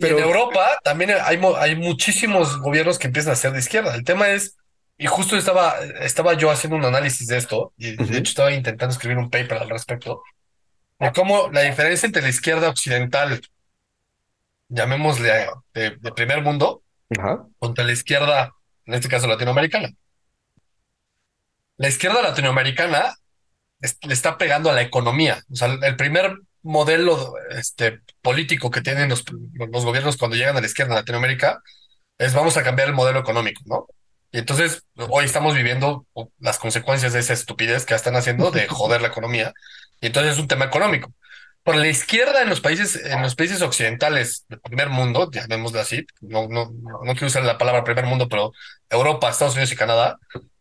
Pero... en Europa también hay, hay muchísimos gobiernos que empiezan a ser de izquierda. El tema es, y justo estaba, estaba yo haciendo un análisis de esto, y de hecho estaba intentando escribir un paper al respecto, de cómo la diferencia entre la izquierda occidental llamémosle de, de primer mundo, contra la izquierda, en este caso latinoamericana. La izquierda latinoamericana es- le está pegando a la economía. O sea, el primer modelo este, político que tienen los, los gobiernos cuando llegan a la izquierda en Latinoamérica es vamos a cambiar el modelo económico, ¿no? Y entonces hoy estamos viviendo las consecuencias de esa estupidez que están haciendo de [laughs] joder la economía. Y entonces es un tema económico. Por la izquierda en los países, en los países occidentales del primer mundo, llamémoslo así, no, no, no quiero usar la palabra primer mundo, pero Europa, Estados Unidos y Canadá,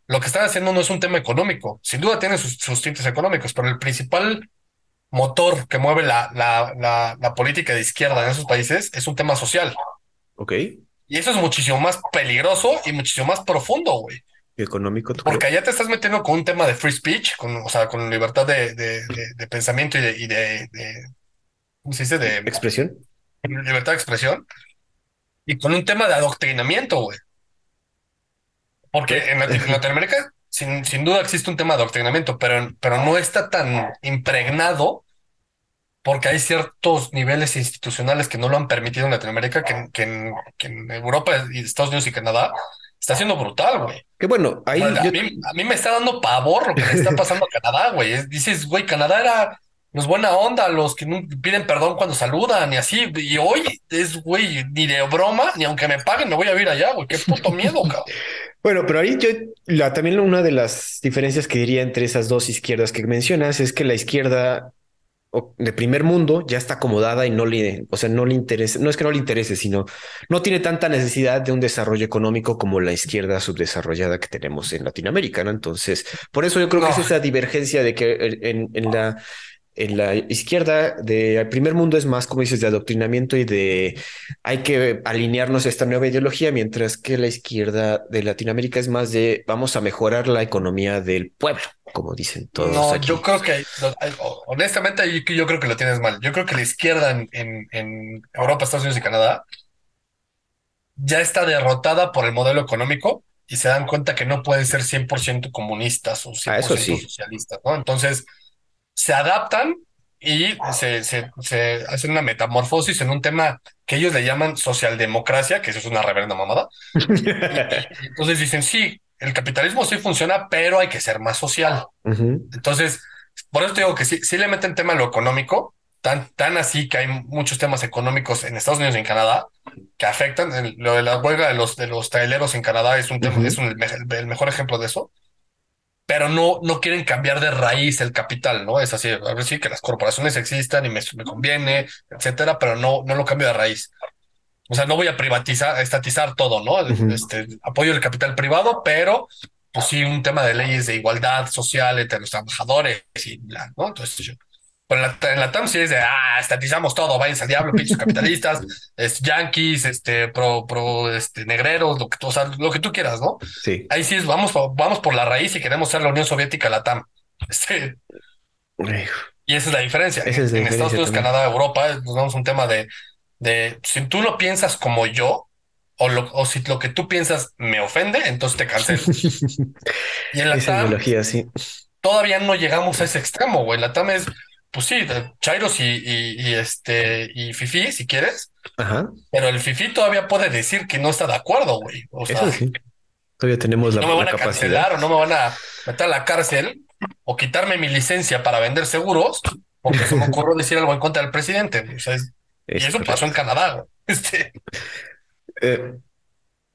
lo que están haciendo no es un tema económico. Sin duda tiene sus, sus tintes económicos, pero el principal motor que mueve la, la, la, la política de izquierda en esos países es un tema social. Ok. Y eso es muchísimo más peligroso y muchísimo más profundo, güey. Económico, ¿tú Porque allá te estás metiendo con un tema de free speech, con, o sea, con libertad de, de, de, de pensamiento y de, y de, ¿cómo se dice? De Expresión. libertad de expresión. Y con un tema de adoctrinamiento, güey. Porque en Latinoamérica, sin, sin duda existe un tema de adoctrinamiento, pero, pero no está tan impregnado porque hay ciertos niveles institucionales que no lo han permitido en Latinoamérica, que, en- que, en, que en Europa y Estados Unidos y Canadá está siendo brutal, güey. Que bueno, ahí Bueno, a, mí, a mí me está dando pavor lo que le está pasando a Canadá, güey. Es- Dices, güey, Canadá era los buena onda, los que piden perdón cuando saludan y así. Y hoy es, güey, ni de broma, ni aunque me paguen, me voy a ir allá, güey. Qué puto miedo, cabrón. [laughs] Bueno, pero ahí yo, la, también una de las diferencias que diría entre esas dos izquierdas que mencionas es que la izquierda de primer mundo ya está acomodada y no le, o sea, no le interesa, no es que no le interese, sino no tiene tanta necesidad de un desarrollo económico como la izquierda subdesarrollada que tenemos en Latinoamérica, ¿no? Entonces, por eso yo creo que es esa divergencia de que en, en la en la izquierda de primer mundo es más, como dices, de adoctrinamiento y de hay que alinearnos a esta nueva ideología, mientras que la izquierda de Latinoamérica es más de vamos a mejorar la economía del pueblo, como dicen todos No, aquí. yo creo que, honestamente, yo, yo creo que lo tienes mal. Yo creo que la izquierda en, en, en Europa, Estados Unidos y Canadá ya está derrotada por el modelo económico y se dan cuenta que no pueden ser 100% comunistas o 100% Ah, eso sí. socialistas, ¿no? Entonces, se adaptan y se, se, se hacen una metamorfosis en un tema que ellos le llaman socialdemocracia, que eso es una reverenda mamada. [laughs] Entonces dicen, sí, el capitalismo sí funciona, pero hay que ser más social. Ujú. Entonces, por eso te digo que sí, sí le meten tema a lo económico, tan, tan así que hay muchos temas económicos en Estados Unidos y en Canadá que afectan. El- lo de la huelga de los, de los traileros en Canadá es un tema, Ujú. es un- el, el mejor ejemplo de eso. Pero no, no quieren cambiar de raíz el capital, ¿no? Es así, a ver, sí, que las corporaciones existan y me, me conviene, etcétera, pero no, no lo cambio de raíz. O sea, no voy a privatizar, a estatizar todo, ¿no? Este, apoyo el capital privado, pero pues sí, un tema de leyes de igualdad social entre los trabajadores y bla, ¿no? Entonces, yo- pero en la, en la TAM sí es de, ah, estatizamos todo, váyanse al diablo, pinches capitalistas, [laughs] es, yanquis, este, pro, pro, este, negreros, lo que, tú- o sea, lo que tú quieras, ¿no? Sí. Ahí sí es, vamos, vamos por la raíz y queremos ser la Unión Soviética, la TAM. Este, [laughs] y esa es la diferencia. Esa es la en Estados Unidos, también. Canadá, Europa, nos damos un tema de, de si tú no piensas como yo, o, lo, o si lo que tú piensas me ofende, entonces te cancelo. [laughs] Y en la Esa TAM ideología, sí. todavía no llegamos a ese extremo, güey. La TAM es, pues sí, de chairos y, y, y, este, y fifi, si quieres, Ajá. pero el fifi todavía puede decir que no está de acuerdo, güey. O sea, Eso sí. Todavía tenemos la, no me van a capacidad. cancelar o no me van a meter a la cárcel o quitarme mi licencia para vender seguros porque se me [laughs] ocurrió decir algo en contra del presidente. O sea, es- y Es eso correcto. pasó en Canadá. güey. [laughs] Este, Eh,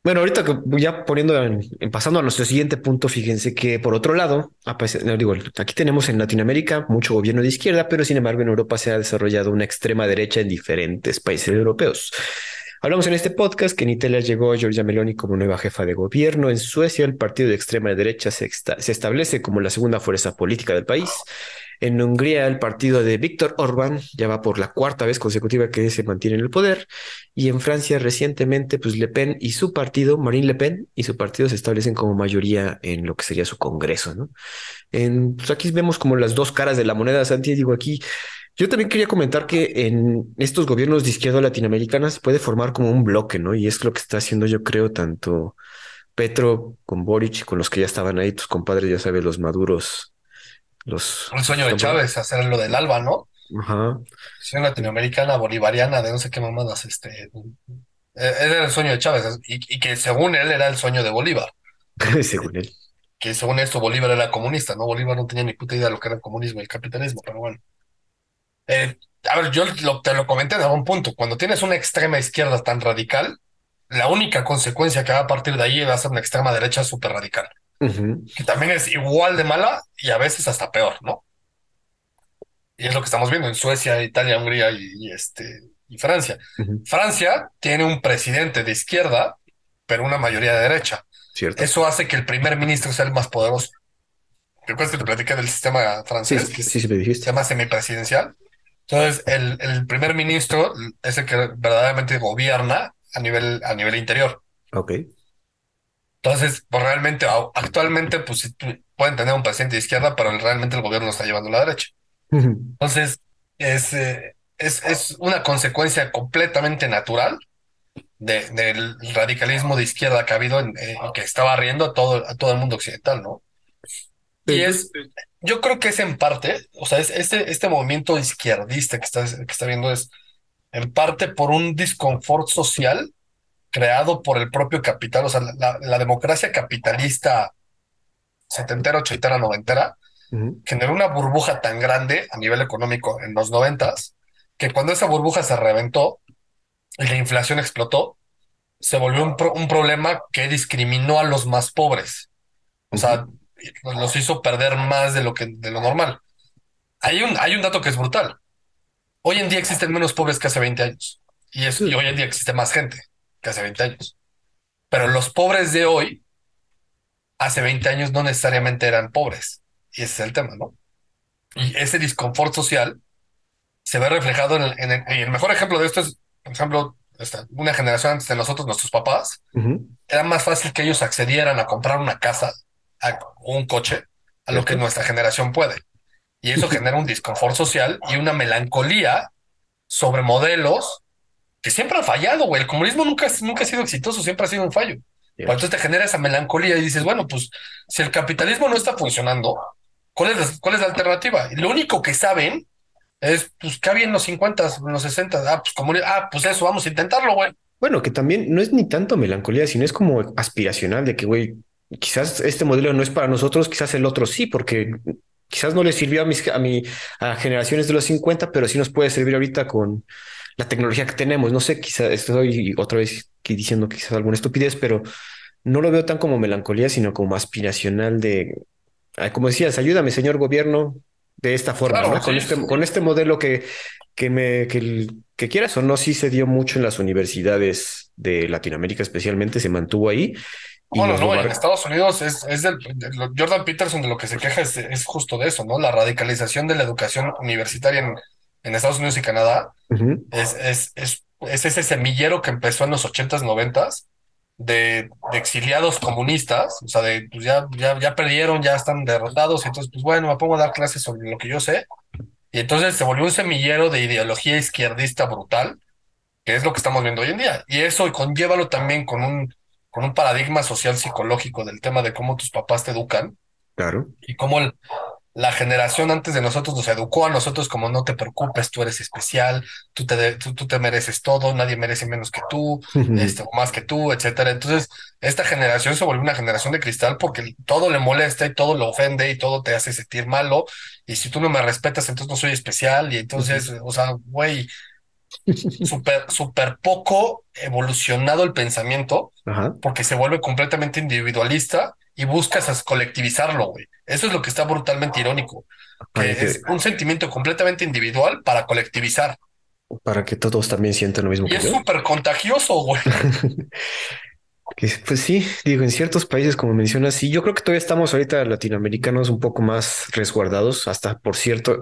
bueno, ahorita que ya poniendo en, pasando a nuestro siguiente punto, fíjense que por otro lado, digo, aquí tenemos en Latinoamérica mucho gobierno de izquierda, pero sin embargo en Europa se ha desarrollado una extrema derecha en diferentes países europeos. Hablamos en este podcast que en Italia llegó Giorgia Meloni como nueva jefa de gobierno. En Suecia, el partido de extrema derecha se, se establece como la segunda fuerza política del país. En Hungría, el partido de Víctor Orbán ya va por la cuarta vez consecutiva que se mantiene en el poder. Y en Francia, recientemente, pues Le Pen y su partido, Marine Le Pen y su partido se establecen como mayoría en lo que sería su congreso, ¿no? En, pues aquí vemos como las dos caras de la moneda, Santi. Digo, aquí yo también quería comentar que en estos gobiernos de izquierda latinoamericanas se puede formar como un bloque, ¿no? Y es lo que está haciendo, yo creo, tanto Petro con Boric, con los que ya estaban ahí, tus compadres, ya sabes, los maduros, los... el sueño de Chávez, hacer lo del ALBA, ¿no? Ajá. Nación latinoamericana, bolivariana, de no sé qué mamadas, este. eh, Era el sueño de Chávez, y, y que según él era el sueño de Bolívar. [laughs] Según él. Que según esto Bolívar era comunista, ¿no? Bolívar no tenía ni puta idea de lo que era el comunismo y el capitalismo, pero bueno. Eh, a ver, yo lo- te lo comenté en algún punto. Cuando tienes una extrema izquierda tan radical, la única consecuencia que va a partir de ahí va a ser una extrema derecha súper radical, Que también es igual de mala y a veces hasta peor, ¿no? Y es lo que estamos viendo en Suecia, Italia, Hungría y, y, este, y Francia. Francia tiene un presidente de izquierda, pero una mayoría de derecha. Cierto. Eso hace que el primer ministro sea el más poderoso. ¿Te acuerdas que te platiqué del sistema Sí, francés? Que sí, sí, me se dijiste. llama semipresidencial. Entonces, el, el primer ministro es el que verdaderamente gobierna a nivel, a nivel interior. Ok. Entonces, pues realmente, actualmente, pues pueden tener un presidente de izquierda, pero realmente el gobierno está llevando a la derecha. Entonces, es, eh, es, es una consecuencia completamente natural de- del radicalismo de izquierda que ha habido en, eh, que está barriendo a todo, a todo el mundo occidental, ¿no? Y es, yo creo que es en parte, o sea, es este, este movimiento izquierdista que está, que está viendo es en parte por un disconfort social creado por el propio capital, o sea, la, la democracia capitalista setentera, ochentera, noventera, Ujú, generó una burbuja tan grande a nivel económico en los noventas, que cuando esa burbuja se reventó y la inflación explotó, se volvió un, pro- un problema que discriminó a los más pobres. O sea, los hizo perder más de lo que, de lo normal. Hay un, hay un dato que es brutal. Hoy en día existen menos pobres que hace 20 años. Y, es, y hoy en día existe más gente que hace 20 años. Pero los pobres de hoy, hace 20 años, no necesariamente eran pobres. Y ese es el tema, ¿no? Y ese disconfort social se ve reflejado en el, en el- y el mejor ejemplo de esto es, por ejemplo, esta- una generación antes de nosotros, nuestros papás, era más fácil que ellos accedieran a comprar una casa a- o un coche a lo que nuestra generación puede. Y eso [laughs] genera un disconfort social y una melancolía sobre modelos que siempre han fallado, güey. El comunismo nunca, nunca ha sido exitoso, siempre ha sido un fallo. Entonces te genera esa melancolía y dices, bueno, pues si el capitalismo no está funcionando, ¿cuál es la, cuál es la alternativa? Y lo único que saben es, pues, ¿qué había en los 50, en los 60? Ah, pues, comuni- ah, pues eso, vamos a intentarlo, güey. Bueno, que también no es ni tanto melancolía, sino es como aspiracional de que, güey, quizás este modelo no es para nosotros, quizás el otro sí, porque quizás no le sirvió a mis a mi a generaciones de los 50, pero sí nos puede servir ahorita con la tecnología que tenemos. No sé, quizás estoy otra vez aquí diciendo quizás alguna estupidez, pero no lo veo tan como melancolía, sino como aspiracional de, como decías, ayúdame, señor gobierno, de esta forma, Claro, ¿no? Con este, sí. con este modelo que, que me, que, quieras o no, sí se dio mucho en las universidades de Latinoamérica, especialmente, se mantuvo ahí. Bueno, no, en Estados Unidos es, es del, de lo- Jordan Peterson de lo que se queja es, es justo de eso, ¿no? La radicalización de la educación universitaria en, en Estados Unidos y Canadá es, es, es, es ese semillero que empezó en los 80s, 90s de, de exiliados comunistas, o sea, de pues ya, ya, ya perdieron, ya están derrotados, y entonces, pues bueno, me pongo a dar clases sobre lo que yo sé. Y entonces se volvió un semillero de ideología izquierdista brutal, que es lo que estamos viendo hoy en día. Y eso conllévalo también con un, con un paradigma social psicológico del tema de cómo tus papás te educan claro. y cómo el- la generación antes de nosotros nos educó a nosotros como no te preocupes, tú eres especial, tú te, de- tú, tú te mereces todo, nadie merece menos que tú, este, o más que tú, etcétera. Entonces, esta generación se volvió una generación de cristal porque todo le molesta y todo lo ofende y todo te hace sentir malo. Y si tú no me respetas, entonces no soy especial. Y entonces, o sea, güey, súper, súper poco evolucionado el pensamiento porque se vuelve completamente individualista y buscas as- colectivizarlo, güey. Eso es lo que está brutalmente irónico, que Para que, es un sentimiento completamente individual para colectivizar. para que todos también sientan lo mismo Y que es súper contagioso, güey. [laughs] Pues sí, digo, en ciertos países, como mencionas, sí, yo creo que todavía estamos ahorita latinoamericanos un poco más resguardados, hasta por cierto,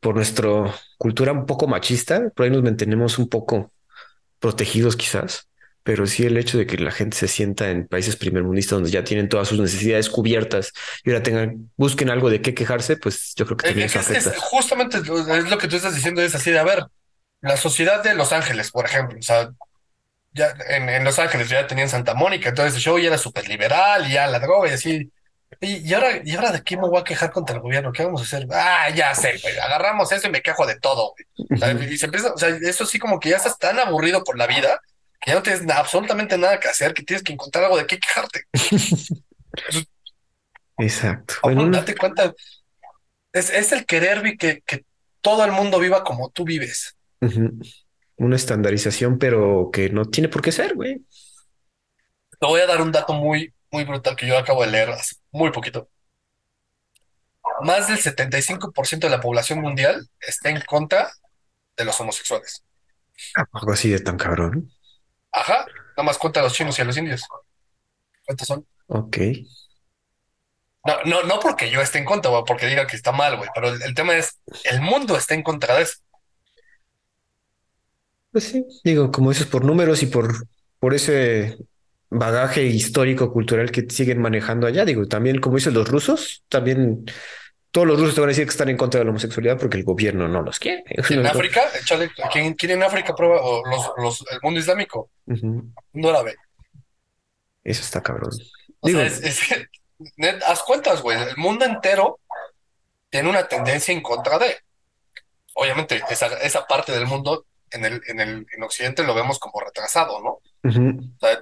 por nuestra cultura un poco machista, por ahí nos mantenemos un poco protegidos quizás, pero sí el hecho de que la gente se sienta en países primermundistas donde ya tienen todas sus necesidades cubiertas y ahora tengan, busquen algo de qué quejarse, pues yo creo que también Es, eso es- es afecta. justamente es lo que tú estás diciendo, es así de, a ver, la sociedad de Los Ángeles, por ejemplo, o sea, ya en, en Los Ángeles ya tenían Santa Mónica, entonces el show ya era súper liberal y ya la droga y así. ¿Y, y ahora, ¿y ahora de qué me voy a quejar contra el gobierno? ¿Qué vamos a hacer? Ah, ya sé, güey. Agarramos eso y me quejo de todo, güey. O sea, y se empieza, o sea, eso sí como que ya estás tan aburrido con la vida que ya no tienes absolutamente nada que hacer, que tienes que encontrar algo de qué quejarte. [laughs] Exacto. Bueno, una- date cuenta, es, es el querer que, que todo el mundo viva como tú vives. una estandarización, pero que no tiene por qué ser, güey. Te voy a dar un dato muy, muy brutal que yo acabo de leer hace muy poquito. Más del 75% de la población mundial está en contra de los homosexuales. Algo así de tan cabrón. Ajá, nada más cuenta a los chinos y a los indios. ¿Cuántos son? Ok. No, no, no porque yo esté en contra, güey, porque diga que está mal, güey, pero el, el tema es, el mundo está en contra de eso. Pues sí, digo, como dices, por números y por, por ese bagaje histórico, cultural que siguen manejando allá. Digo, también, como dicen los rusos, también todos los rusos te van a decir que están en contra de la homosexualidad porque el gobierno no los quiere. En [laughs] África, échale, ¿quién, quién en África prueba? O los, los, el mundo islámico, Ujú, no la ve. Eso está cabrón. O Digo, sea, es, es que, net, haz cuentas, güey, el mundo entero tiene una tendencia en contra de. Obviamente, esa, esa parte del mundo en el, en el en Occidente lo vemos como retrasado, ¿no? O sea, eh,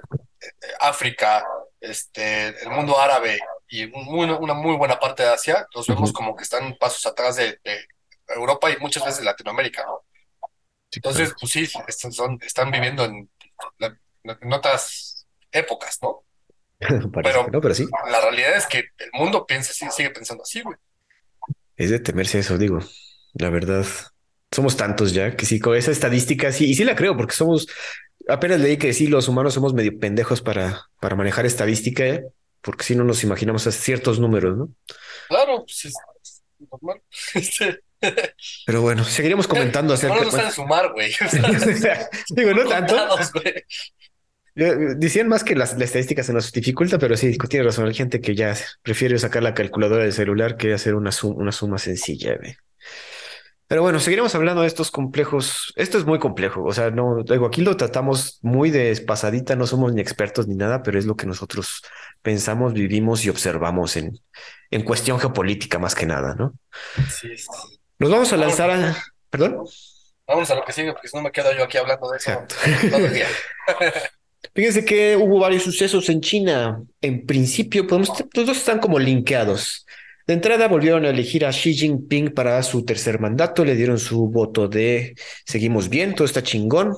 África, este, el mundo árabe y muy- una muy buena parte de Asia, los vemos como que están pasos atrás de, de Europa y muchas veces de Latinoamérica, ¿no? Entonces, pues sí, están, son, están viviendo en, en otras épocas, ¿no? [laughs] pero- que no, pero sí. La realidad es que el mundo piensa así, sigue pensando así, güey. Es de temerse eso, digo. La verdad, somos tantos ya que sí, con esa estadística sí, y sí la creo, porque somos, apenas leí que sí, los humanos somos medio pendejos para, para manejar estadística, ¿eh? Porque si no nos imaginamos a ciertos números, ¿no? Claro, pues es, normal. [laughs] Este, Pero bueno, seguiremos comentando acerca no saben sumar, güey. [laughs] [laughs] Digo, no tanto. Eh, Decían más que las, la estadística se nos dificulta, pero sí, tiene razón. Hay gente que ya prefiere sacar la calculadora del celular que hacer una, sum- una suma sencilla. güey. Pero bueno, seguiremos hablando de estos complejos. Esto es muy complejo. O sea, no, digo, aquí lo tratamos muy de pasadita, no somos ni expertos ni nada, pero es lo que nosotros pensamos, vivimos y observamos en, en cuestión geopolítica más que nada, ¿no? Sí, sí. Nos vamos a lanzar a... ¿Perdón? Vamos a lo que sigue, porque si no me quedo yo aquí hablando de eso Exacto. todo el día. [laughs] Fíjense que hubo varios sucesos en China. En principio, podemos, los dos están como linkeados. De entrada, volvieron a elegir a Xi Jinping para su tercer mandato. Le dieron su voto de seguimos bien, todo está chingón.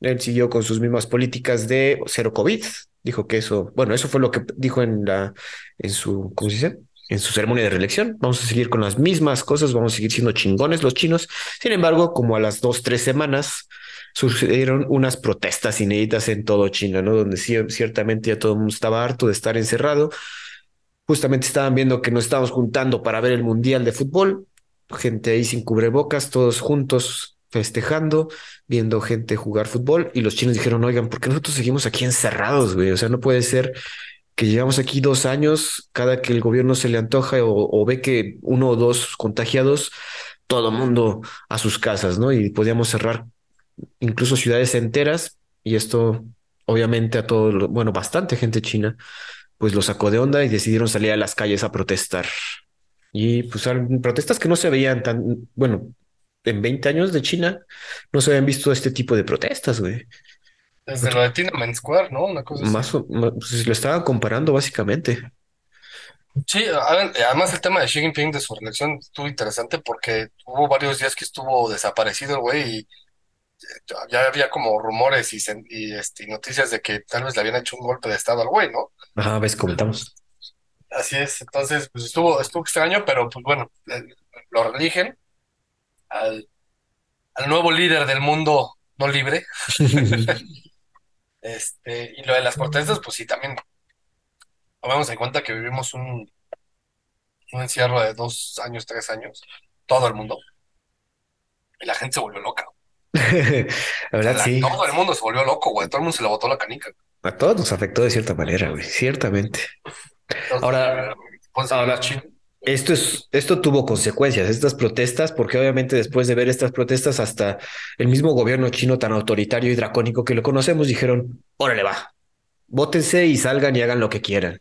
Él siguió con sus mismas políticas de cero COVID. Dijo que eso, bueno, eso fue lo que dijo en la, en su. En su ceremonia de reelección. Vamos a seguir con las mismas cosas, vamos a seguir siendo chingones los chinos. Sin embargo, como a las dos, tres semanas, sucedieron unas protestas inéditas en todo China, ¿no? Donde cier- ciertamente ya todo el mundo estaba harto de estar encerrado. Justamente estaban viendo que nos estábamos juntando para ver el Mundial de Fútbol. Gente ahí sin cubrebocas, todos juntos festejando, viendo gente jugar fútbol. Y los chinos dijeron, oigan, ¿por qué nosotros seguimos aquí encerrados, güey? O sea, no puede ser que llevamos aquí dos años, cada que el gobierno se le antoja o, ve que uno o dos contagiados, todo el mundo a sus casas, ¿no? Y podíamos cerrar incluso ciudades enteras, y esto obviamente a todo, bueno, bastante gente china, pues lo sacó de onda y decidieron salir a las calles a protestar. Y pues protestas que no se veían tan, bueno, en 20 años de China no se habían visto este tipo de protestas, güey. Desde lo de Tiananmen Square, ¿no? Una cosa así. Más, o- más pues, lo estaban comparando básicamente. Sí, además el tema de Xi Jinping de su reelección estuvo interesante porque hubo varios días que estuvo desaparecido güey y ya había como rumores y, este, y noticias de que tal vez le habían hecho un golpe de estado al güey, ¿no? Ajá, ves, comentamos. Así es, entonces pues estuvo, estuvo extraño, pero pues bueno, eh, lo eligen al, al nuevo líder del mundo no libre. [laughs] Este, y lo de las protestas, pues sí, también tomemos en cuenta que vivimos un, un encierro de dos años, tres años, todo el mundo, y la gente se volvió loca. [laughs] La verdad, la- sí. todo el mundo se volvió loco, güey, todo el mundo se le botó la canica. A todos nos afectó de cierta manera, güey, ciertamente. Entonces, Ahora- ponse ahora-. Esto es, esto tuvo consecuencias, estas protestas, porque obviamente después de ver estas protestas, hasta el mismo gobierno chino tan autoritario y dracónico que lo conocemos, dijeron, órale va, vótense y salgan y hagan lo que quieran.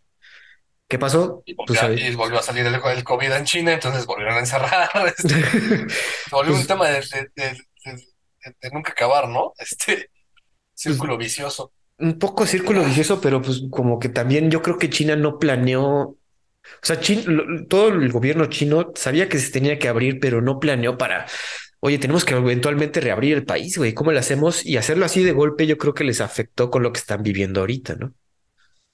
¿Qué pasó? Y Pues volvió, y volvió a salir el, el COVID en China, entonces volvieron a encerrar. [laughs] Este, [laughs] volvió un Pues, tema de, de- de- de- de- de nunca acabar, ¿no? [laughs] Este pues, círculo vicioso. un poco círculo vicioso, pero pues como que también yo creo que China no planeó, o sea, Chin- lo- todo el gobierno chino sabía que se tenía que abrir, pero no planeó para, oye, tenemos que eventualmente reabrir el país, güey, ¿cómo lo hacemos? Y hacerlo así de golpe yo creo que les afectó con lo que están viviendo ahorita, ¿no?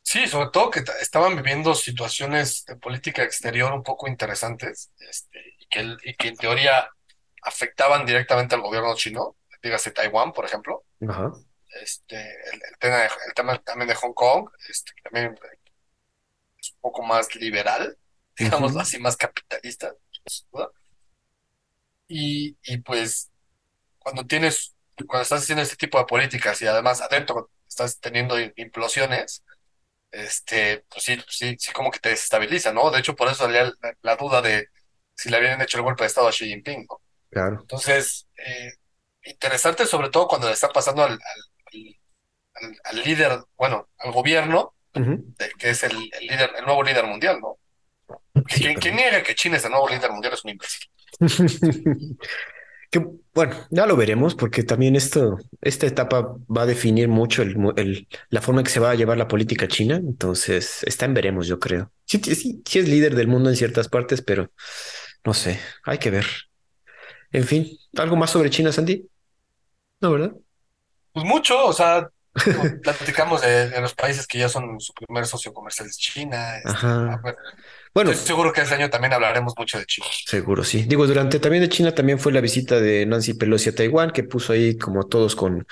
Sí, sobre todo que ta- estaban viviendo situaciones de política exterior un poco interesantes, este, y que, y que en teoría afectaban directamente al gobierno chino, dígase Taiwán, por ejemplo, Ajá. este, el, el tema, de- el tema también de Hong Kong, este, también es un poco más liberal, digámoslo Ujú. así, más capitalista, sin duda. Y, y pues cuando tienes, cuando estás haciendo este tipo de políticas y además adentro estás teniendo implosiones, este, pues sí, sí, sí como que te desestabiliza, ¿no? De hecho, por eso salía la, la duda de si le habían hecho el golpe de Estado a Xi Jinping, ¿no? Claro. Entonces, eh, interesante sobre todo cuando le está pasando al, al, al- al líder, bueno, al gobierno, de- que es el, el líder, el nuevo líder mundial, ¿no? Sí, pero- quien niega que China es el nuevo líder mundial es un imbécil. [laughs] Que, bueno, ya lo veremos porque también esto, esta etapa va a definir mucho el, el- la forma en que se va a llevar la política china. Entonces, está en veremos, yo creo. Sí, sí, sí, sí es líder del mundo en ciertas partes, pero no sé, hay que ver. En fin, ¿algo más sobre China, Sandy? No, ¿verdad? Pues mucho, o sea, [laughs] platicamos de, de los países que ya son su primer socio comercial es China. este, Ajá. a ver, Bueno, estoy seguro que este año también hablaremos mucho de China. seguro sí. Digo, durante también de China también fue la visita de Nancy Pelosi a Taiwán, que puso ahí como todos con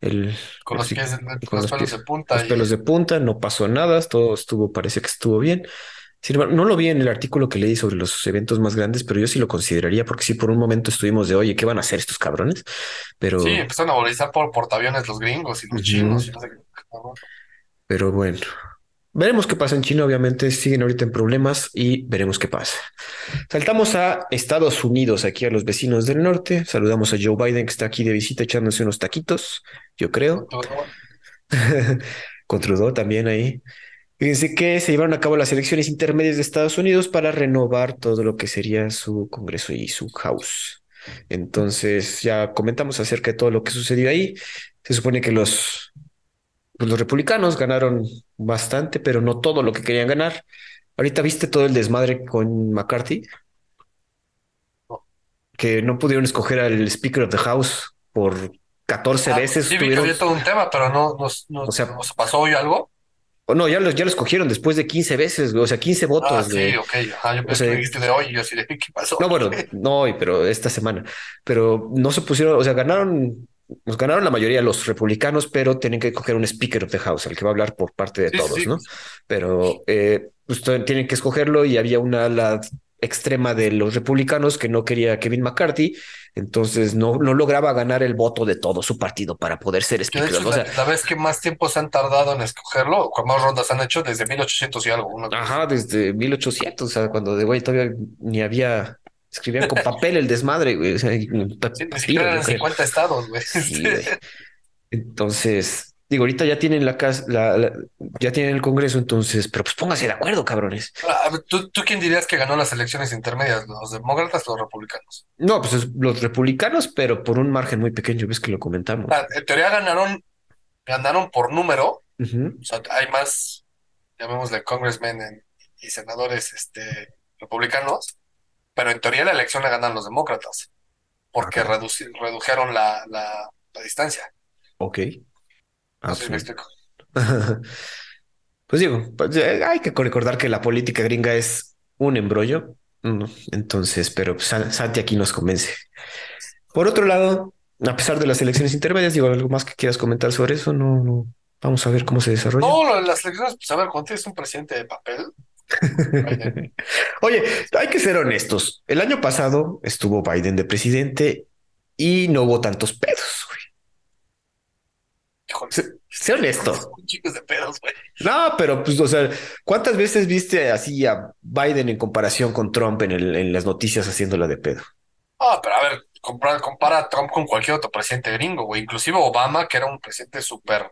el, Con los pies, con con los los pelos pies- de punta los y pelos de punta, no pasó nada, todo estuvo, parece que estuvo bien. Sin embargo, no lo vi en el artículo que leí sobre los eventos más grandes, pero yo sí lo consideraría porque sí, por un momento estuvimos de, oye, ¿qué van a hacer estos cabrones? Pero, sí, empezaron a movilizar por portaaviones los gringos y los chinos. y no sé qué. pero bueno, veremos qué pasa en China. Obviamente siguen ahorita en problemas y veremos qué pasa. Saltamos a Estados Unidos, aquí a los vecinos del norte. Saludamos a Joe Biden que está aquí de visita echándose unos taquitos, yo creo. con Trudeau [laughs] también ahí. Fíjense que se llevaron a cabo las elecciones intermedias de Estados Unidos para renovar todo lo que sería su Congreso y su House. Entonces, ya comentamos acerca de todo lo que sucedió ahí. Se supone que los, pues, los republicanos ganaron bastante, pero no todo lo que querían ganar. Ahorita viste todo el desmadre con McCarthy, que no pudieron escoger al Speaker of the House por 14 Ah, veces. sí, vi que había todo un tema, pero no, no, no, O sea- no se pasó hoy algo. No, ya los, ya los escogieron después de 15 veces, güey, o sea, 15 Ah, votos, sí, güey. ok. Ajá, yo pensé sea, que dijiste de hoy y yo así de ¿qué pasó? No, bueno, [laughs] no hoy, pero esta semana. Pero no se pusieron, o sea, ganaron, nos ganaron la mayoría los republicanos, pero tienen que escoger un Speaker of the House, el que va a hablar por parte de Sí, sí, todos, sí. ¿no? Pero eh, pues, tienen que escogerlo y había una ala extrema de los republicanos que no quería Kevin McCarthy, entonces no, no lograba ganar el voto de todo su partido para poder ser Speaker. hecho O sea, la, la vez que más tiempo se han tardado en escogerlo, con más rondas han hecho desde 1800 y algo. Ajá, desde 1800, o sea, cuando de güey todavía ni había, escribían con papel el desmadre, güey, o sea. Sí, ni siquiera eran creo. 50 estados, güey. Sí, güey. [laughs] Entonces, digo, ahorita ya tienen la casa, la, la- ya tienen el Congreso, entonces, pero pues pónganse de acuerdo, cabrones. A ver, ¿tú, tú quién dirías que ganó las elecciones intermedias? ¿Los demócratas o los republicanos? No, pues es los republicanos, pero por un margen muy pequeño, ves que lo comentamos. Sea, en teoría ganaron, ganaron por número, Ujú. o sea, hay más, llamémosle congressmen en- y senadores este, republicanos, pero en teoría la elección la ganan los demócratas, porque redujeron la, la, la distancia. Ok. No Ah, sé si pues, me explico. Pues digo, pues, eh, hay que recordar que la política gringa es un embrollo. Entonces, pero pues, San- Santi aquí nos convence. Por otro lado, a pesar de las elecciones intermedias, digo, algo más que quieras comentar sobre eso, no, no. Vamos a ver cómo se desarrolla. No, las elecciones, pues a ver, cuando tienes un presidente de papel. [laughs] Oye, hay que ser honestos. El año pasado estuvo Biden de presidente y no hubo tantos pedos. güey. Híjole, Sé, sé honesto. [laughs] chicos de pedos, güey. No, pero pues, o sea, ¿cuántas veces viste así a Biden en comparación con Trump en, el- en las noticias haciéndola de pedo? Ah, pero a ver, compara, compara a Trump con cualquier otro presidente gringo, güey. Inclusive Obama, que era un presidente súper,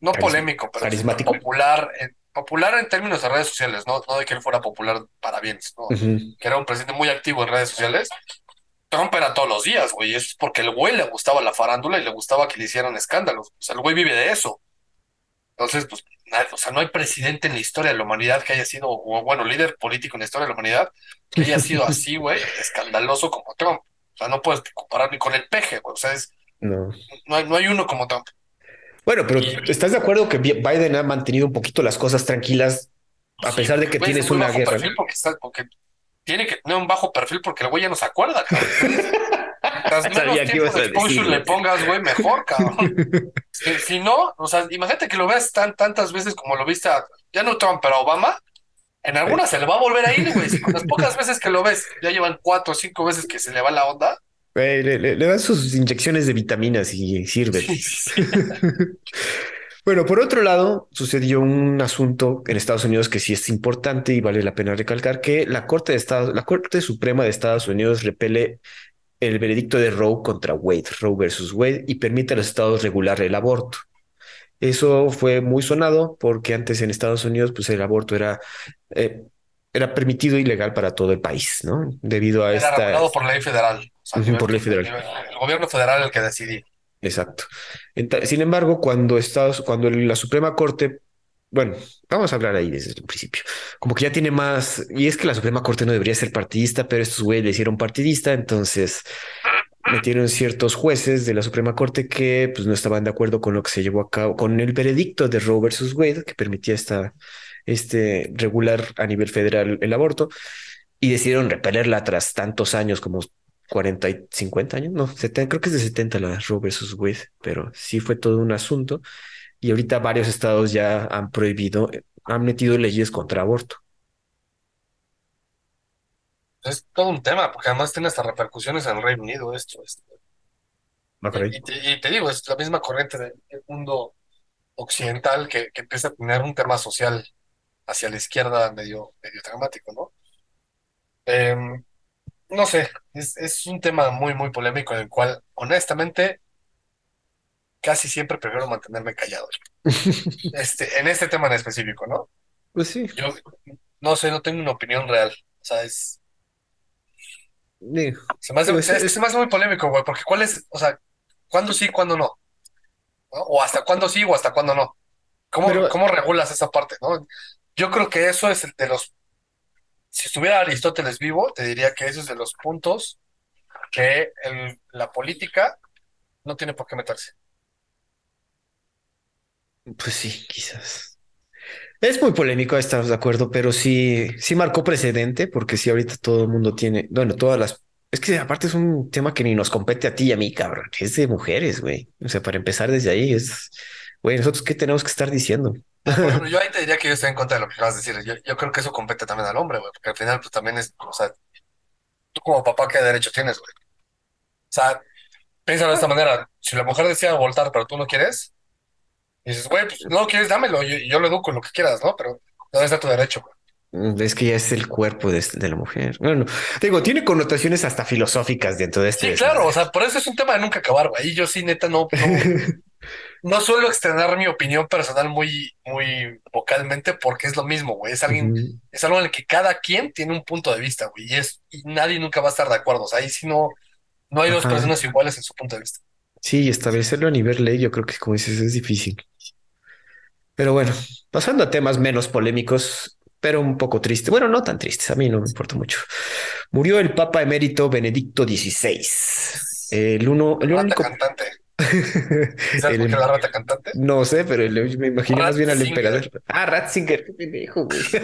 no polémico, pero carismático. popular, en- popular en términos de redes sociales, no, no de que él fuera popular para bienes, ¿no? Que era un presidente muy activo en redes sociales. Trump era todos los días, güey. Es porque el güey le gustaba la farándula y le gustaba que le hicieran escándalos. O sea, el güey vive de eso. Entonces, pues, na- o sea, no hay presidente en la historia de la humanidad que haya sido, o bueno, líder político en la historia de la humanidad que haya sido [laughs] así, güey, escandaloso como Trump. O sea, no puedes comparar ni con el peje, güey. O sea, es, No. no hay, no hay uno como Trump. Bueno, pero Y- ¿estás de acuerdo que Bi- Biden ha mantenido un poquito las cosas tranquilas a pesar de que tienes una guerra? perfil porque, está, porque tiene que tener un bajo perfil porque el güey ya no se acuerda, cabrón. [laughs] Mientras menos tiempo de exposure decir, le pongas, güey, mejor, cabrón. Si, si no, o sea, imagínate que lo veas tan, tantas veces como lo viste a, ya no Trump, pero a Obama, en algunas se le va a volver a ir, güey. Si con las pocas veces que lo ves, ya llevan cuatro o cinco veces que se le va la onda. Güey, le, le- le dan sus inyecciones de vitaminas y sirve. Sí, sí, sí. [laughs] Bueno, por otro lado, sucedió un asunto en Estados Unidos que sí es importante y vale la pena recalcar que la Corte de Estados, la Corte Suprema de Estados Unidos repele el veredicto de Roe contra Wade, Roe versus Wade, y permite a los estados regular el aborto. Eso fue muy sonado porque antes en Estados Unidos, pues el aborto era, eh, era permitido y legal para todo el país, ¿no? Debido a Era esta. regulado por ley federal. O sea, por ley federal. El gobierno federal el que decidía. Exacto. Sin embargo, cuando Estados, cuando la Suprema Corte, bueno, vamos a hablar ahí desde el principio, como que ya tiene más, y es que la Suprema Corte no debería ser partidista, pero estos güeyes le hicieron partidista, entonces metieron ciertos jueces de la Suprema Corte que pues no estaban de acuerdo con lo que se llevó a cabo, con el veredicto de Roe versus Wade, que permitía esta, este regular a nivel federal el aborto, y decidieron repelerla tras tantos años como 40 y 50 años, no, 70, creo que es de 70 la Roe versus Wade, pero sí fue todo un asunto y ahorita varios estados ya han prohibido, han metido leyes contra aborto. Es todo un tema, porque además tiene hasta repercusiones en el Reino Unido esto. esto. Ah. Y, te, y te digo, es la misma corriente del mundo occidental que, que empieza a tener un tema social hacia la izquierda medio, medio dramático, ¿no? Em, no sé, es, es un tema muy, muy polémico en el cual, honestamente, casi siempre prefiero mantenerme callado. [laughs] Este, en este tema en específico, ¿no? Pues sí, Yo no sé, no tengo una opinión real. O sea, es, se me hace, Pues, es se me hace muy polémico, güey, porque ¿cuál es, o sea, cuándo sí, cuándo no? ¿No? O hasta cuándo sí o hasta cuándo no. ¿Cómo, Pero- cómo regulas esa parte, no? Yo creo que eso es el de los, si estuviera Aristóteles vivo, te diría que eso es de los puntos que la política no tiene por qué meterse. pues sí, quizás. Es muy polémico, estamos de acuerdo, pero sí, sí marcó precedente, porque sí, ahorita todo el mundo tiene, bueno, todas las, es que aparte es un tema que ni nos compete a ti y a mí, cabrón, es de mujeres, güey. O sea, para empezar desde ahí es, güey, nosotros qué tenemos que estar diciendo. Por ejemplo, [laughs] yo ahí te diría que yo estoy en contra de lo que acabas de decir. Yo, yo creo que eso compete también al hombre, güey, porque al final, pues también es, o sea, tú como papá, ¿qué derecho tienes, güey? O sea, piénsalo de esta manera. Si la mujer decide abortar, pero tú no quieres, dices, güey, pues no quieres, dámelo, yo, yo lo educo lo que quieras, ¿no? Pero ¿dónde está tu derecho, güey? Mm, Es que ya es el cuerpo de, de la mujer. Bueno, digo, tiene connotaciones hasta filosóficas dentro de este. Sí, claro, o sea, por eso es un tema de nunca acabar, güey. Y yo sí, neta, no, no, [laughs] no suelo extender mi opinión personal muy, muy vocalmente porque es lo mismo, güey. Es alguien, es algo en el que cada quien tiene un punto de vista, güey, y es, y nadie nunca va a estar de acuerdo. O sea, ahí sí no, no hay dos personas iguales en su punto de vista. Sí, y establecerlo a nivel ley, yo creo que como dices, es difícil. Pero bueno, pasando a temas menos polémicos, pero un poco tristes. Bueno, no tan tristes, a mí no me importa mucho. Murió el Papa emérito Benedicto XVI. El uno, el único. cantante. [laughs] ¿Sabes por el- qué la rata cantante? no sé, pero el- me imaginé más bien al emperador. Ah, Ratzinger, qué pendejo, güey. [laughs]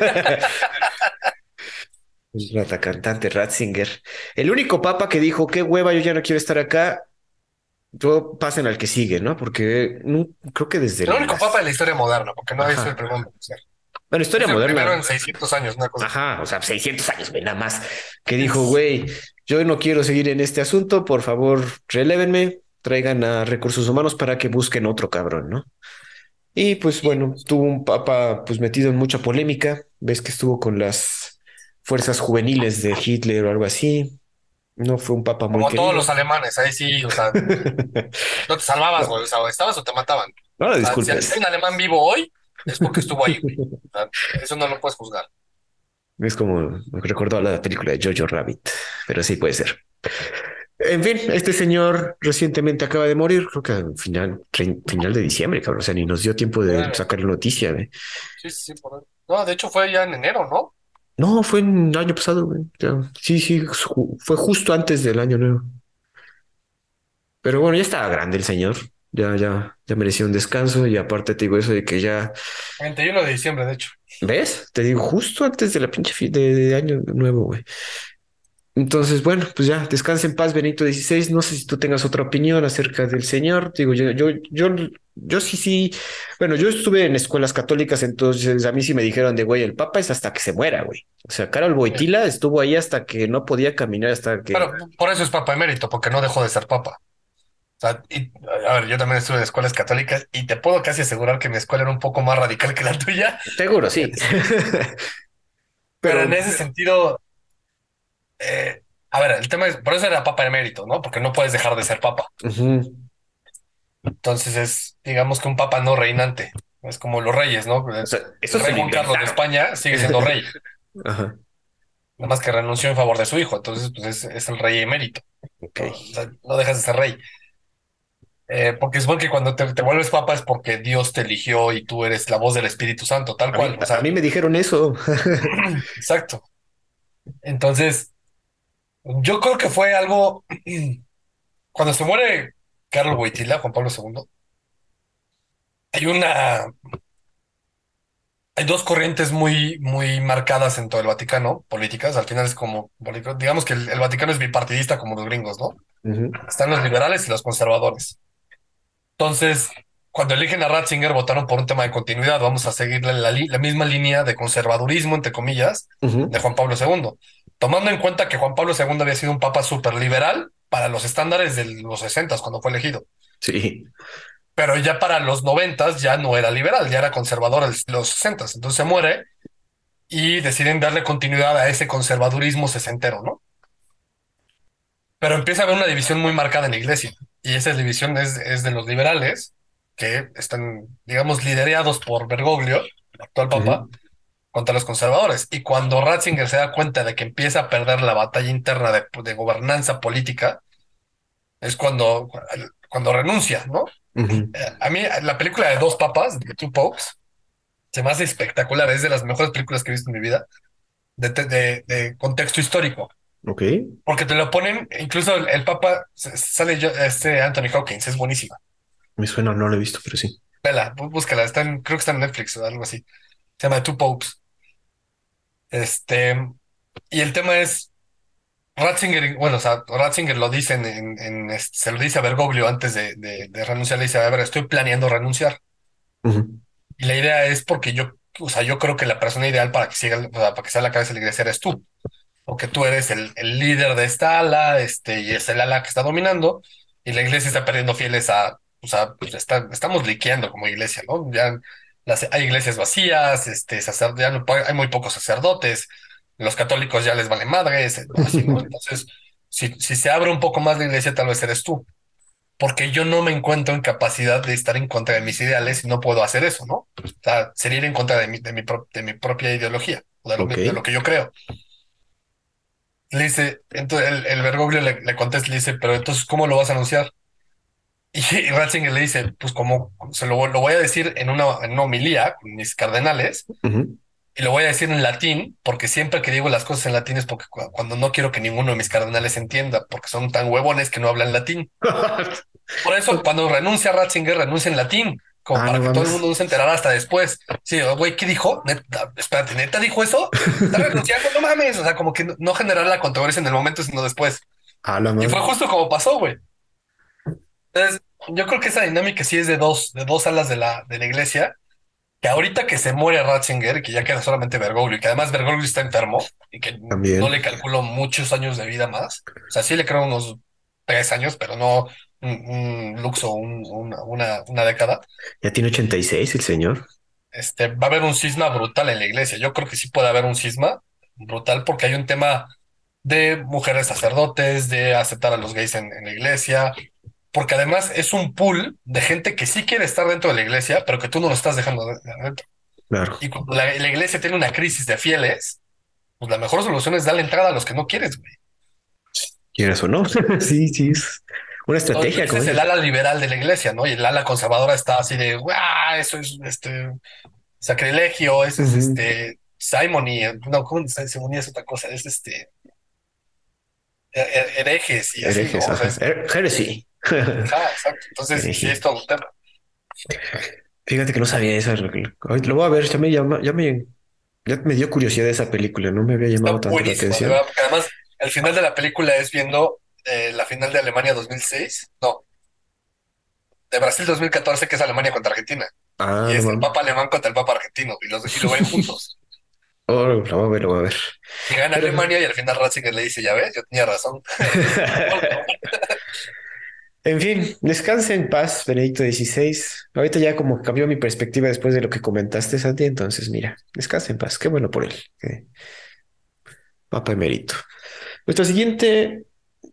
El rata cantante Ratzinger. El único papa que dijo, qué hueva, yo ya no quiero estar acá. Yo pasen al que sigue, ¿no? Porque no, creo que desde El único papa de la historia moderna, porque no Ajá. es el ser. Bueno, historia Es el primero moderna. en 600 años, una cosa. Ajá, o sea, 600 años, güey, nada más. Que dijo, güey, yo no quiero seguir en este asunto, por favor, relévenme, traigan a recursos humanos para que busquen otro cabrón, ¿no? Y pues bueno, tuvo un papa pues metido en mucha polémica. Ves que estuvo con las fuerzas juveniles de Hitler o algo así. No fue un papa muy Como todos querido. los alemanes, ahí sí, o sea, [laughs] no te salvabas, güey. O sea, estabas o te mataban. No, O sea, si hay un alemán vivo hoy, es porque estuvo ahí. [laughs] Eso no lo puedes juzgar. Es como me recordó la película de Jojo Rabbit, pero sí puede ser. En fin, este señor recientemente acaba de morir, creo que al final, final de diciembre, cabrón. O sea, ni nos dio tiempo de sacar la noticia. ¿eh? Sí, sí, por... No, de hecho fue ya en enero, ¿no? No, fue en el año pasado, güey. Sí, sí, fue justo antes del año nuevo. Pero bueno, ya estaba grande el señor. Ya, ya, ya merecía un descanso. Y aparte te digo eso de que ya. 21 de diciembre, de hecho. ¿Ves? Te digo, justo antes de la pinche fin de año nuevo, güey. Entonces, bueno, pues ya, descansa en paz, Benito XVI. No sé si tú tengas otra opinión acerca del Señor. Digo, yo, yo, yo, yo sí, sí. Bueno, yo estuve en escuelas católicas, entonces a mí sí me dijeron de güey, el Papa es hasta que se muera, güey. O sea, Carol Boitila estuvo ahí hasta que no podía caminar, hasta que. Pero por eso es Papa emérito, porque no dejó de ser Papa. O sea, a ver, yo también estuve en escuelas católicas y te puedo casi asegurar que mi escuela era un poco más radical que la tuya. Seguro, sí. [laughs] [laughs] Pero en ese sentido, eh, a ver, el tema es, por eso era papa emérito, ¿no? Porque no puedes dejar de ser papa. Entonces es, digamos que un papa no reinante. Es como los reyes, ¿no? el rey Juan Carlos de España sigue siendo rey. [laughs] Nada más que renunció en favor de su hijo. Entonces, pues es, el rey emérito. ¿no? dejas de ser rey. Eh, porque es bueno que cuando te, vuelves papa es porque Dios te eligió y tú eres la voz del Espíritu Santo, tal cual. a mí me dijeron eso. exacto. Entonces, yo creo que fue algo. [clears throat] Cuando se muere Carlos Wojtyla, Juan Pablo II, hay una. Hay dos corrientes muy, muy marcadas en todo el Vaticano, políticas. Al final es como, digamos que el, Vaticano es bipartidista como los gringos, ¿no? Están los liberales y los conservadores. Entonces, cuando eligen a Ratzinger, votaron por un tema de continuidad. Vamos a seguir la, la, misma línea de conservadurismo, entre comillas, de Juan Pablo II tomando en cuenta que Juan Pablo II había sido un papa súper liberal para los estándares de los 60 cuando fue elegido. Sí. Pero ya para los 90 ya no era liberal, ya era conservador en los 60 Entonces se muere y deciden darle continuidad a ese conservadurismo sesentero, ¿no? Pero empieza a haber una división muy marcada en la iglesia. Y esa división es, es de los liberales, que están, digamos, liderados por Bergoglio, el actual papa, contra los conservadores. Y cuando Ratzinger se da cuenta de que empieza a perder la batalla interna de, gobernanza política, es cuando, cuando renuncia, ¿no? Eh, a mí la película de Dos Papas, de Two Popes, se me hace espectacular, es de las mejores películas que he visto en mi vida, de, de, contexto histórico. Ok. Porque te lo ponen, incluso el, Papa, sale yo, este Anthony Hawkins, es buenísima. Me suena, no lo he visto, pero sí. Vela, búscala, está creo que está en Netflix o algo así. Se llama Two Popes. Este, y el tema es, Ratzinger, bueno, o sea, Ratzinger lo dice en, se lo dice a Bergoglio antes de, de, renunciar, le dice, a ver, estoy planeando renunciar. Y la idea es porque yo, o sea, yo creo que la persona ideal para que siga, para que sea la cabeza de la iglesia eres tú. Porque tú eres el, el, líder de esta ala, este, y es el ala que está dominando, y la iglesia está perdiendo fieles a, o sea, pues está, estamos liqueando como iglesia, ¿no? Ya hay iglesias vacías, este, hay muy pocos sacerdotes, los católicos ya les vale madres, entonces si, si se abre un poco más la iglesia tal vez eres tú, porque yo no me encuentro en capacidad de estar en contra de mis ideales y no puedo hacer eso, ¿no? O sea, sería ir en contra de mi, de mi, de mi propia ideología, de lo, de lo, que yo creo. Le dice, entonces el, el Bergoglio le, le contesta, le dice, pero entonces, ¿cómo lo vas a anunciar? [laughs] Y Ratzinger le dice, pues como se lo, lo, voy a decir en una, en una homilía con mis cardenales, y lo voy a decir en latín, porque siempre que digo las cosas en latín es porque cuando no quiero que ninguno de mis cardenales entienda, porque son tan huevones que no hablan latín. [laughs] Por eso cuando renuncia Ratzinger, renuncia en latín, como ah, para que todo el mundo no se enterara hasta después. Sí, güey, ¿qué dijo? espérate, ¿neta dijo eso? Está renunciando, no mames. O sea, como que no generar la controversia en el momento, sino después. Ah, y fue justo como pasó, güey. Entonces, yo creo que esa dinámica sí es de dos, de dos alas de la, de la iglesia, que ahorita que se muere Ratzinger, que ya queda solamente Bergoglio, y que además Bergoglio está enfermo, y que no le calculo muchos años de vida más, o sea, sí le creo unos tres años, pero no un, luxo, una, una década. Ya tiene 86 el señor. Este, va a haber un cisma brutal en la iglesia. Yo creo que sí puede haber un cisma brutal porque hay un tema de mujeres sacerdotes, de aceptar a los gays en la iglesia, porque además es un pool de gente que sí quiere estar dentro de la iglesia, pero que tú no lo estás dejando dentro. Claro. Y cuando la, la iglesia tiene una crisis de fieles, pues la mejor solución es darle entrada a los que no quieres, güey. ¿Quieres o no? [laughs] sí, sí. Es una estrategia. Ese es el ala liberal de la iglesia, ¿no? Y el ala conservadora está así de, ¡guau! Eso es este sacrilegio, eso es este simony, no, ¿cómo Simonía es otra cosa? Es este herejes y así. Herejes, ¿no? ajá. Her- Heresy. [laughs] Exacto. Entonces, sí, Hereje. es todo un tema. Fíjate que no sabía eso. Lo voy a ver, ya me llama, ya me, ya me dio curiosidad esa película, no me había Está llamado tanto la atención. verdad, porque además el final de la película es viendo eh, la final de Alemania 2006, no, de Brasil 2014, que es Alemania contra Argentina. Ah, y es el. Papa alemán contra el Papa argentino, y, los, y lo ven juntos. [laughs] Oh, lo voy a ver, lo voy a ver. Y gana Pero- Alemania y al final Ratzinger le dice, ya ves, yo tenía razón. [laughs] En fin, descanse en paz, Benedicto XVI. Ahorita ya como cambió mi perspectiva después de lo que comentaste, Santi. Entonces, mira, descanse en paz. Qué bueno por él. que- Papa emérito. Nuestra siguiente,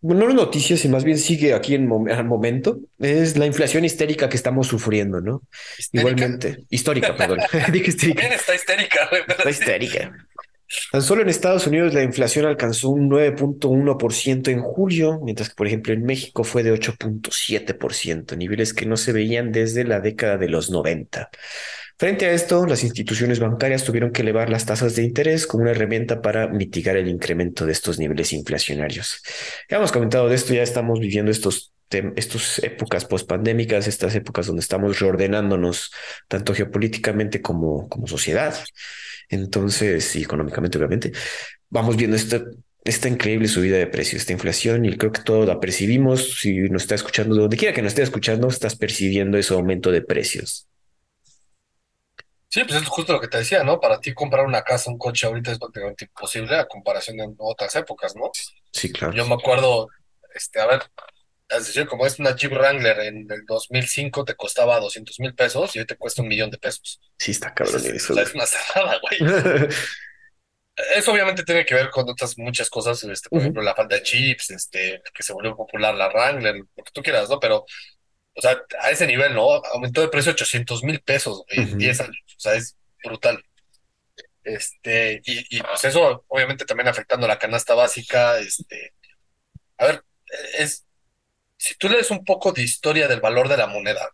bueno, no noticias, y más bien sigue aquí en mom- al momento, es la inflación histérica que estamos sufriendo, ¿no? Histérica. Igualmente, histórica, perdón. [laughs] [laughs] Dije histérica. También está histérica. Está histérica. Tan solo en Estados Unidos la inflación alcanzó un 9.1% en julio, mientras que, por ejemplo, en México fue de 8.7%, niveles que no se veían desde la década de los 90. Frente a esto, las instituciones bancarias tuvieron que elevar las tasas de interés como una herramienta para mitigar el incremento de estos niveles inflacionarios. Ya hemos comentado de esto, ya estamos viviendo estos estas épocas pospandémicas, estas épocas donde estamos reordenándonos tanto geopolíticamente como, como sociedad. Entonces, y económicamente, obviamente, vamos viendo esta, esta increíble subida de precios, esta inflación, y creo que todos la percibimos. Si nos está escuchando, donde quiera que nos esté escuchando, estás percibiendo ese aumento de precios. Sí, pues es justo lo que te decía, ¿no? Para ti comprar una casa, un coche ahorita es prácticamente imposible a comparación de otras épocas, ¿no? Sí, claro. Yo me acuerdo, este, a ver, es decir, como es una Jeep Wrangler en el 2005 te costaba 200 mil pesos y hoy te cuesta un millón de pesos. Sí, está cabrón Es, eso. o sea, es una cerrada, güey. [laughs] Eso obviamente tiene que ver con otras muchas cosas, este, por ejemplo, la falta de chips, este, que se volvió popular la Wrangler, lo que tú quieras, ¿no? Pero, o sea, a ese nivel, ¿no? Aumentó de precio 800 mil pesos güey, en Ujú. 10 años, o sea, es brutal. Este, y, y pues eso obviamente también afectando la canasta básica, este, a ver, es, si tú lees un poco de historia del valor de la moneda,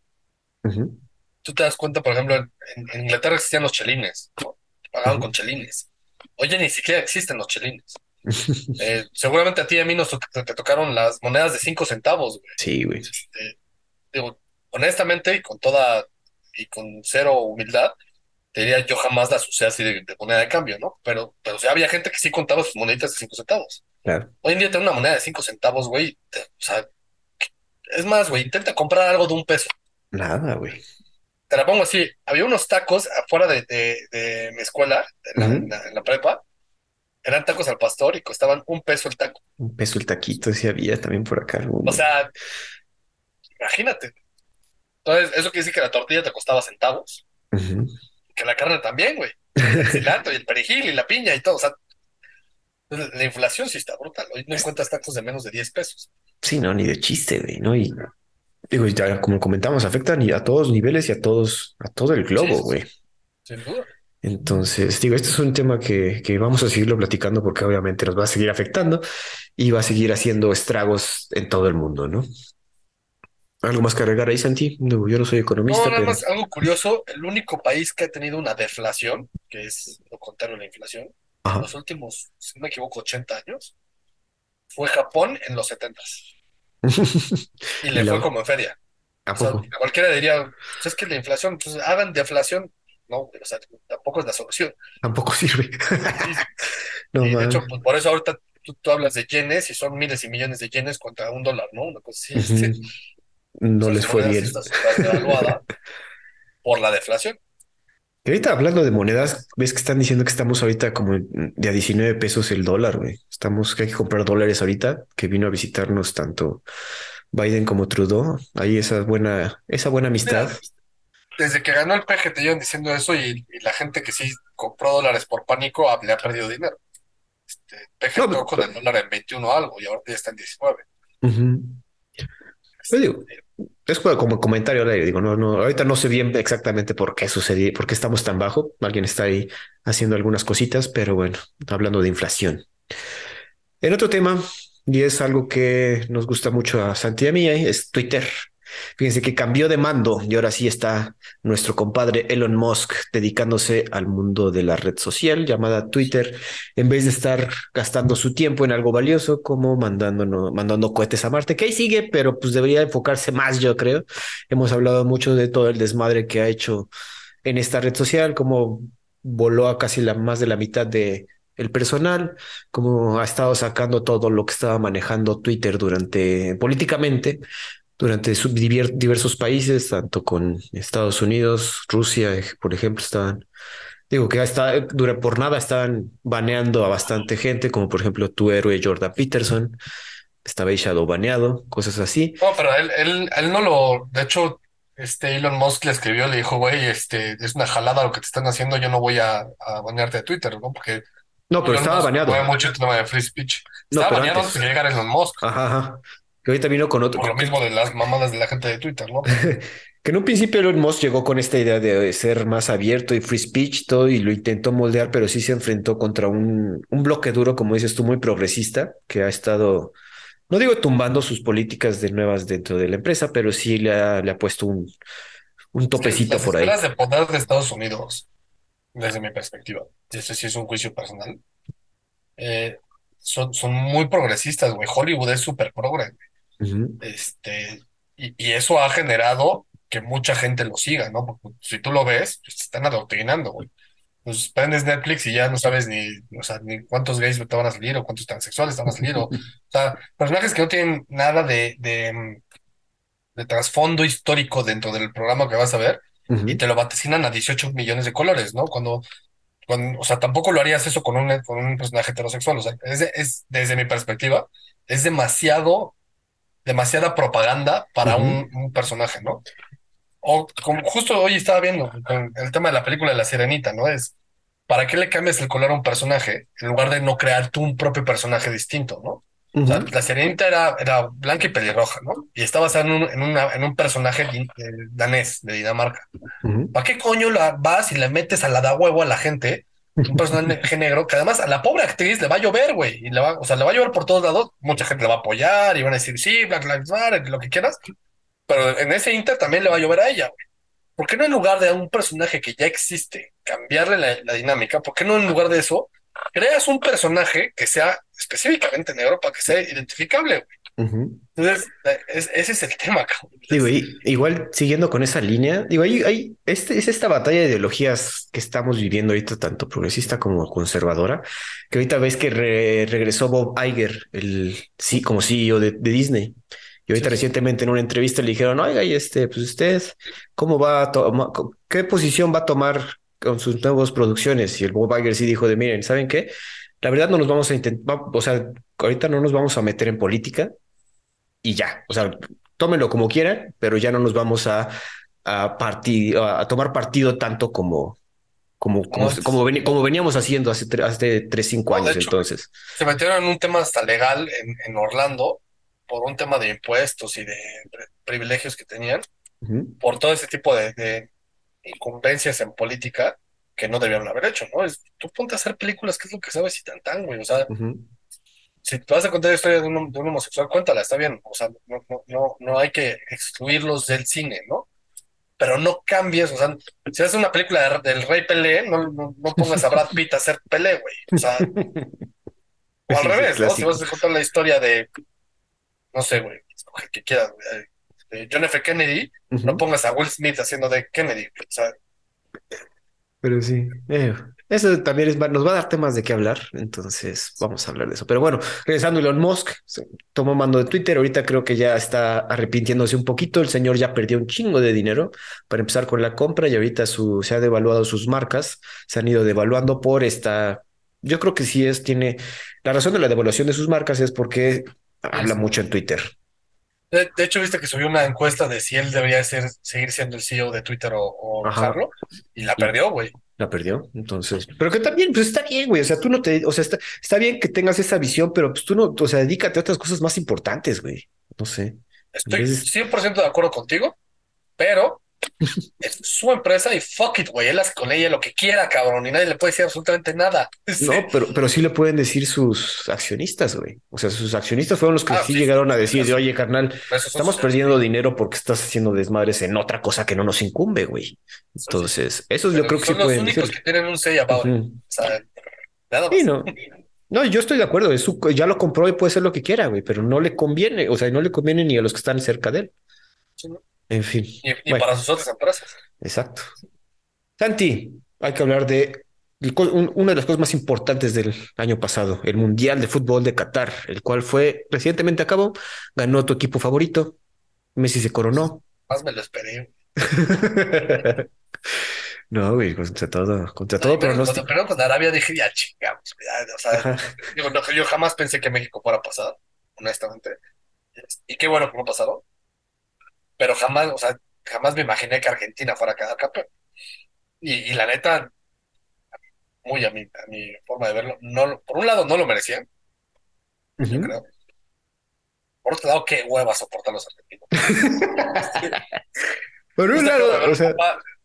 tú te das cuenta, por ejemplo, en, en Inglaterra existían los chelines, ¿no? Pagaban Ujú. con chelines. Oye, ni siquiera existen los chelines. [laughs] Eh, seguramente a ti y a mí nos te, te tocaron las monedas de cinco centavos, güey. Sí, güey. Este, digo, honestamente y con toda y con cero humildad, te diría yo jamás las usé así de, de moneda de cambio, ¿no? Pero, pero o sea, había gente que sí contaba sus moneditas de cinco centavos. Claro. Hoy en día tener una moneda de cinco centavos, güey, te- o sea, es más, güey, intenta comprar algo de un peso. Nada, güey. Te la pongo así, había unos tacos afuera de, de, de mi escuela, en la, prepa, eran tacos al pastor y costaban un peso el taco. Un peso el taquito, sí había también por acá. O sea, imagínate. Entonces, eso quiere decir que la tortilla te costaba centavos, que la carne también, güey. El cilantro y el perejil y la piña y todo. O sea, la la inflación sí está brutal. Hoy no encuentras tacos de menos de 10 pesos. Sí, no, ni de chiste, güey, ¿no? Y digo, ya como comentamos, afectan a todos niveles y a todos, a todo el globo, Sí, güey. Sin duda. Entonces, digo, este es un tema que, que vamos a seguirlo platicando porque obviamente nos va a seguir afectando y va a seguir haciendo estragos en todo el mundo, ¿no? ¿Algo más que agregar ahí, Santi? No, yo no soy economista, No, nada pero... más algo curioso. El único país que ha tenido una deflación, que es lo contrario a la inflación, en los últimos, si no me equivoco, 80 años, fue Japón en los 70 [laughs] y le Y fue como en feria. ¿A O sea, poco? cualquiera diría, pues es que la inflación, entonces hagan deflación. No, o sea, tampoco es la solución. Tampoco sirve. [laughs] No, y de hecho, pues, por eso ahorita tú, tú hablas de yenes y son miles y millones de yenes contra un dólar, ¿no? Una cosa así. Este, No o sea, les fue bien. devaluada [laughs] por la deflación. Ahorita hablando de monedas, ves que están diciendo que estamos ahorita como de a 19 pesos el dólar, güey. Estamos que hay que comprar dólares ahorita, que vino a visitarnos tanto Biden como Trudeau. Ahí esa buena, esa buena amistad. Mira, desde que ganó el peje te llevan diciendo eso y, y la gente que sí compró dólares por pánico ha- le ha perdido dinero. Este, peje No, con pero- el dólar en 21 algo y ahorita ya está en 19. Ujú. Yo digo, es como comentario al aire, digo, no, no, ahorita no sé bien exactamente por qué sucedió, por qué estamos tan bajo. Alguien está ahí haciendo algunas cositas, pero bueno, hablando de inflación. En otro tema, y es algo que nos gusta mucho a Santi y a mí, es Twitter. Fíjense que cambió de mando y ahora sí está nuestro compadre Elon Musk dedicándose al mundo de la red social llamada Twitter, en vez de estar gastando su tiempo en algo valioso como mandando, mandando cohetes a Marte, que ahí sigue, pero pues debería enfocarse más, yo creo. Hemos hablado mucho de todo el desmadre que ha hecho en esta red social, como voló a casi la, más de la mitad de el personal, como ha estado sacando todo lo que estaba manejando Twitter durante políticamente, durante diversos países, tanto con Estados Unidos, Rusia, por ejemplo, estaban, digo que está, dura, por nada estaban baneando a bastante gente, como por ejemplo tu héroe Jordan Peterson, estaba Shadow baneado, cosas así. No, pero él, él, él no lo, de hecho, este Elon Musk le escribió, le dijo, güey, este, es una jalada lo que te están haciendo, yo no voy a, a banearte de Twitter, ¿no? Porque no, pero estaba baneado. mucho el tema de free speech. Estaba baneado antes de llegar Elon Musk. Ajá, ajá que ahorita vino con otro. Por lo mismo de las mamadas de la gente de Twitter, ¿no? [laughs] que en un principio Elon Musk llegó con esta idea de ser más abierto y free speech todo y lo intentó moldear, pero sí se enfrentó contra un, un bloque duro, como dices tú, muy progresista, que ha estado, no digo tumbando sus políticas de nuevas dentro de la empresa, pero sí le ha, le ha puesto un, un topecito por ahí. Las de poder de Estados Unidos, desde mi perspectiva, y ese sí es un juicio personal, eh, son, son muy progresistas, güey. Hollywood es súper progre, este, y, y, eso ha generado que mucha gente lo siga, ¿no? Porque si tú lo ves, pues, te están adoctrinando, güey. Pues prendes Netflix y ya no sabes ni, o sea, ni cuántos gays te van a salir o cuántos transexuales te van a salir. O, [laughs] sea, personajes que no tienen nada de, de, de trasfondo histórico dentro del programa que vas a ver y te lo vaticinan a 18 millones de colores, ¿no? Cuando, cuando o sea, tampoco lo harías eso con un, con un personaje heterosexual. O sea, es, es desde mi perspectiva, es demasiado demasiada propaganda para un, personaje, ¿no? O como justo hoy estaba viendo el tema de la película de La Sirenita, ¿no? Es, ¿para qué le cambias el color a un personaje en lugar de no crear tú un propio personaje distinto, ¿no? o sea, la Sirenita era, era blanca y pelirroja, ¿no? Y estaba basada en un, en, una, en un personaje eh, danés de Dinamarca. ¿Para qué coño la vas y le metes a la da huevo a la gente un personaje negro que además a la pobre actriz le va a llover, güey, y le va, o sea, le va a llover por todos lados, mucha gente le va a apoyar y van a decir, sí, Black Lives Matter, lo que quieras, pero en ese inter también le va a llover a ella, güey. ¿Por qué no en lugar de un personaje que ya existe, cambiarle la, dinámica? ¿Por qué no en lugar de eso, creas un personaje que sea específicamente negro para que sea identificable, güey? Entonces, ese es el tema. Digo, igual siguiendo con esa línea, digo, hay, este, es esta batalla de ideologías que estamos viviendo ahorita, tanto progresista como conservadora, que ahorita ves que regresó Bob Iger, el sí, como CEO de, Disney. Y ahorita recientemente en una entrevista le dijeron, oiga, y este, pues usted, ¿cómo va a tomar, qué posición va a tomar con sus nuevas producciones? Y el Bob Iger sí dijo de, miren, ¿saben qué? La verdad no nos vamos a intentar, o sea, ahorita no nos vamos a meter en política, y ya. O sea, tómenlo como quieran, pero ya no nos vamos a, a, partir, a tomar partido tanto como, como, como, como, veníamos haciendo hace, hace 3, 5 años. entonces, se metieron en un tema hasta legal en, en, Orlando por un tema de impuestos y de privilegios que tenían, por todo ese tipo de, de, incumbencias en política que no debieron haber hecho, ¿no? Es, tú ponte a hacer películas, que es lo que sabes y tan tan, güey. O sea, si te vas a contar la historia de un, homosexual, cuéntala, está bien. O sea, no, no, no, hay que excluirlos del cine, ¿no? Pero no cambies, o sea, si haces una película del Rey Pelé, no, no, pongas a Brad Pitt a hacer Pelé, güey. O sea, [laughs] o al revés, ¿no? Si vas a contar la historia de, no sé, güey, que quieras, de John F. Kennedy, no pongas a Will Smith haciendo de Kennedy, o sea. Pero sí, eh, eso también es, nos va a dar temas de qué hablar, entonces vamos a hablar de eso. Pero bueno, regresando, Elon Musk tomó mando de Twitter, ahorita creo que ya está arrepintiéndose un poquito, el señor ya perdió un chingo de dinero para empezar con la compra y ahorita su, se ha devaluado sus marcas, se han ido devaluando por esta, yo creo que sí es, tiene, la razón de la devaluación de sus marcas es porque habla mucho en Twitter. De, hecho, viste que subió una encuesta de si él debería ser, seguir siendo el CEO de Twitter o, o y la perdió, güey la perdió. Entonces, pero que también, pues está bien, güey. O sea, tú no te, o sea, está, está bien que tengas esa visión, pero pues tú no, o sea, dedícate a otras cosas más importantes, güey. No sé. Estoy 100% de acuerdo contigo, pero es su empresa y fuck it, güey. Él hace con ella lo que quiera, cabrón, y nadie le puede decir absolutamente nada. [laughs] No, pero, pero sí le pueden decir sus accionistas, güey. O sea, sus accionistas fueron los que ah, sí, llegaron a decir, oye, carnal, estamos perdiendo dinero porque estás haciendo desmadres en otra cosa que no nos incumbe, güey. Entonces, eso yo creo que sí pueden decir. Son los únicos que tienen un say about O sea, nada más. no. No, yo estoy de acuerdo. Es ya lo compró y puede ser lo que quiera, güey, pero no le conviene. O sea, no le conviene ni a los que están cerca de él. En fin. Y, para sus otras empresas. Exacto. Santi, hay que hablar de una de las cosas más importantes del año pasado, el Mundial de Fútbol de Qatar, el cual fue recientemente a cabo, ganó tu equipo favorito, Messi se coronó. Más me lo esperé. [laughs] no, güey, contra todo, contra todo pero Cuando perdón con Arabia dije, ya chingamos, o sea, yo jamás pensé que México fuera pasado, honestamente. Y qué bueno que no ha pasado pero jamás, o sea, jamás me imaginé que Argentina fuera a quedar campeón. Y, la neta, muy a mi, a mi forma de verlo, no, por un lado no lo merecían, yo creo. Por otro lado, qué hueva soportar los argentinos. [laughs] por un lado, o sea...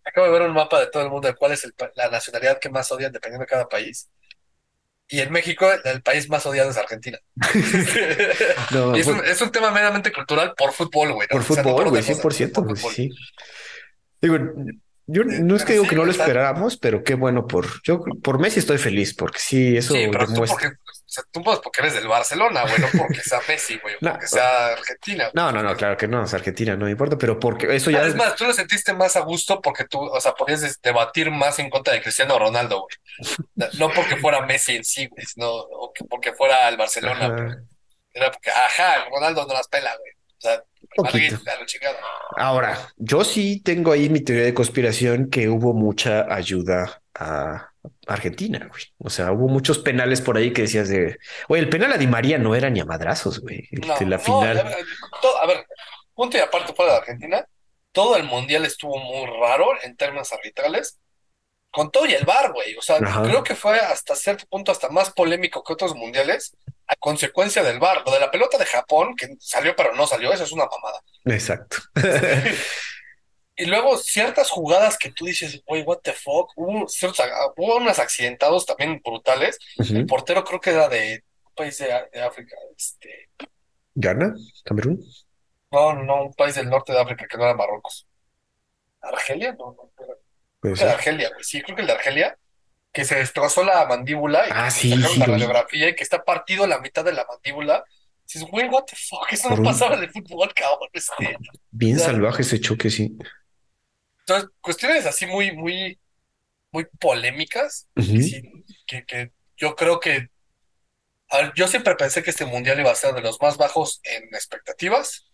acabo de ver un mapa de todo el mundo de cuál es la nacionalidad que más odian dependiendo de cada país. Y en México, el país más odiado es Argentina. [laughs] es, un, tema meramente cultural por fútbol, güey. Por fútbol, güey, 100%, sí. Digo, yo no es que digo que no lo esperáramos, pero qué bueno por yo por Messi estoy feliz porque sí eso sí, pero demuestra. Tú porque, o sea, tú puedes porque eres del Barcelona, güey, no porque sea Messi, güey, no, porque sea Argentina. No, no, no, claro que no, es Argentina, no importa, pero porque eso ya es más, tú lo sentiste más a gusto porque tú, o sea, podías debatir más en contra de Cristiano Ronaldo, güey. No porque fuera Messi en sí, güey, sino porque fuera el Barcelona. Era porque, ajá, Ronaldo no las pela, güey. O sea, Ahora, yo sí tengo ahí mi teoría de conspiración que hubo mucha ayuda a Argentina, güey. O sea, hubo muchos penales por ahí que decías de, oye, el penal a Di María no era ni a madrazos, güey. la final. A ver, punto y aparte fuera de Argentina, todo el mundial estuvo muy raro en términos arbitrales con todo y el bar, güey. O sea, creo que fue hasta cierto punto hasta más polémico que otros mundiales a consecuencia del bar. Lo de la pelota de Japón, que salió pero no salió, eso es una mamada. Exacto. [laughs] y luego ciertas jugadas que tú dices, güey, what the fuck. Hubo, ciertos, hubo unos accidentados también brutales. El portero creo que era de un país de, África. Este... ¿Ghana? ¿Camerún? No, no, un país del norte de África que no era Marruecos. ¿Argelia? No, no, Creo que de Argelia, Sí, creo que el de Argelia, que se destrozó la mandíbula y ah, sí, la radiografía y que está partido la mitad de la mandíbula. Dices, güey, what the fuck, eso no pasaba en el fútbol, cabrón. Este. Bien salvaje ese choque, sí. Entonces, cuestiones así muy, muy, muy polémicas, que, que, yo creo que yo siempre pensé que este mundial iba a ser de los más bajos en expectativas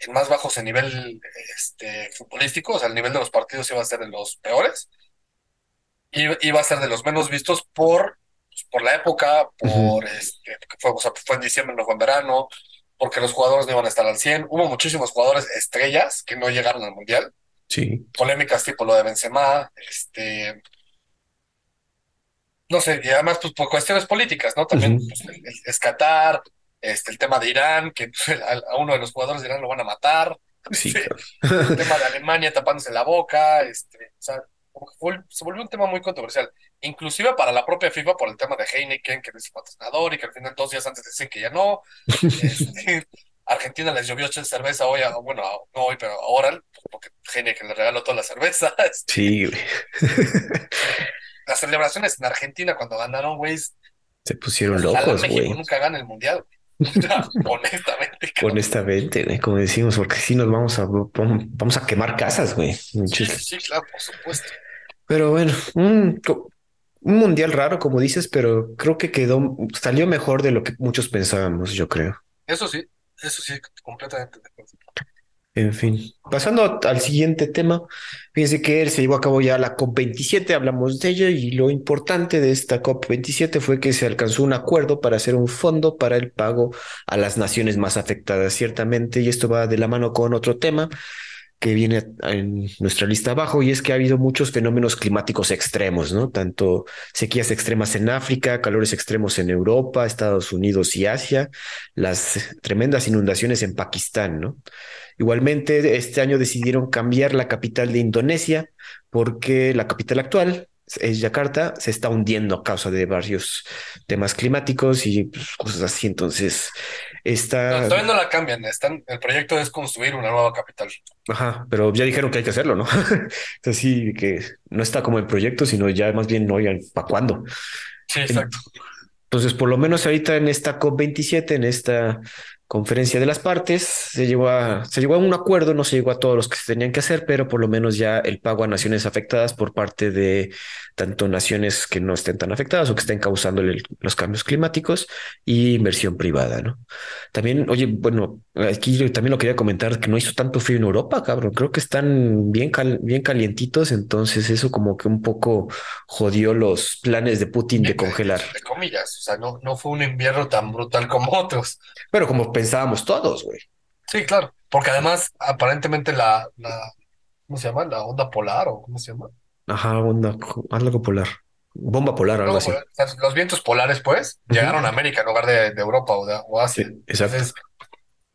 en más bajos en nivel este, futbolístico, o sea, el nivel de los partidos iba a ser de los peores, y iba a ser de los menos vistos por, pues, por la época, por este, fue, o sea, fue en diciembre, no fue en verano, porque los jugadores no iban a estar al 100. Hubo muchísimos jugadores estrellas que no llegaron al Mundial. Sí. Polémicas tipo lo de Benzema, este... No sé, y además pues por cuestiones políticas, ¿no? También pues, es Qatar, este, el tema de Irán, que [laughs] a, uno de los jugadores de Irán lo van a matar, sí, [laughs] el tema de [laughs] Alemania tapándose la boca, este, o sea, se volvió un tema muy controversial, inclusive para la propia FIFA por el tema de Heineken, que es el patrocinador y que al final dos días antes decían que ya no. Este, Argentina les llovió cerveza hoy, bueno, no hoy, pero ahora, porque Heineken le regaló toda la cerveza. [laughs] Sí, [laughs] Las celebraciones en Argentina cuando ganaron, güey. Se pusieron locos, güey. México nunca gana el mundial, [laughs] honestamente. Honestamente, como decimos, porque si nos vamos a vamos a quemar casas, güey. Sí, sí, claro, por supuesto. Pero bueno, un, mundial raro, como dices, pero creo que quedó, salió mejor de lo que muchos pensábamos, yo creo. Eso sí, eso sí, completamente en fin, pasando al siguiente tema, fíjense que se llevó a cabo ya la COP27, hablamos de ella y lo importante de esta COP27 fue que se alcanzó un acuerdo para hacer un fondo para el pago a las naciones más afectadas, ciertamente, y esto va de la mano con otro tema, que viene en nuestra lista abajo y es que ha habido muchos fenómenos climáticos extremos, ¿no? Tanto sequías extremas en África, calores extremos en Europa, Estados Unidos y Asia, las tremendas inundaciones en Pakistán, ¿no? Igualmente, este año decidieron cambiar la capital de Indonesia porque la capital actual, es Yakarta, se está hundiendo a causa de varios temas climáticos y pues, cosas así. Entonces, está... No, todavía no la cambian. Están, el proyecto es construir una nueva capital. Ajá, pero ya dijeron que hay que hacerlo, ¿no? [laughs] Entonces, sí, que no está como en proyecto, sino ya más bien, no, ¿para cuándo? Sí, exacto. Entonces, por lo menos ahorita en esta COP27, en esta conferencia de las partes, se llegó, a, se llegó a un acuerdo, no se llegó a todos los que se tenían que hacer, pero por lo menos ya el pago a naciones afectadas por parte de tanto naciones que no estén tan afectadas o que estén causando los cambios climáticos y inversión privada, ¿no? También, oye, bueno, aquí también lo quería comentar que no hizo tanto frío en Europa, cabrón, creo que están bien, bien calientitos, entonces eso como que un poco jodió los planes de Putin de congelar. De comillas, o sea, no, no fue un invierno tan brutal como otros. Pero como pensábamos todos, güey. Sí, claro, porque además aparentemente la, la, ¿cómo se llama? La onda polar o ¿cómo se llama? Ajá, onda, algo polar. Bomba polar, algo así. Los vientos polares, pues, llegaron a América en lugar de, Europa o, de, Asia. exacto.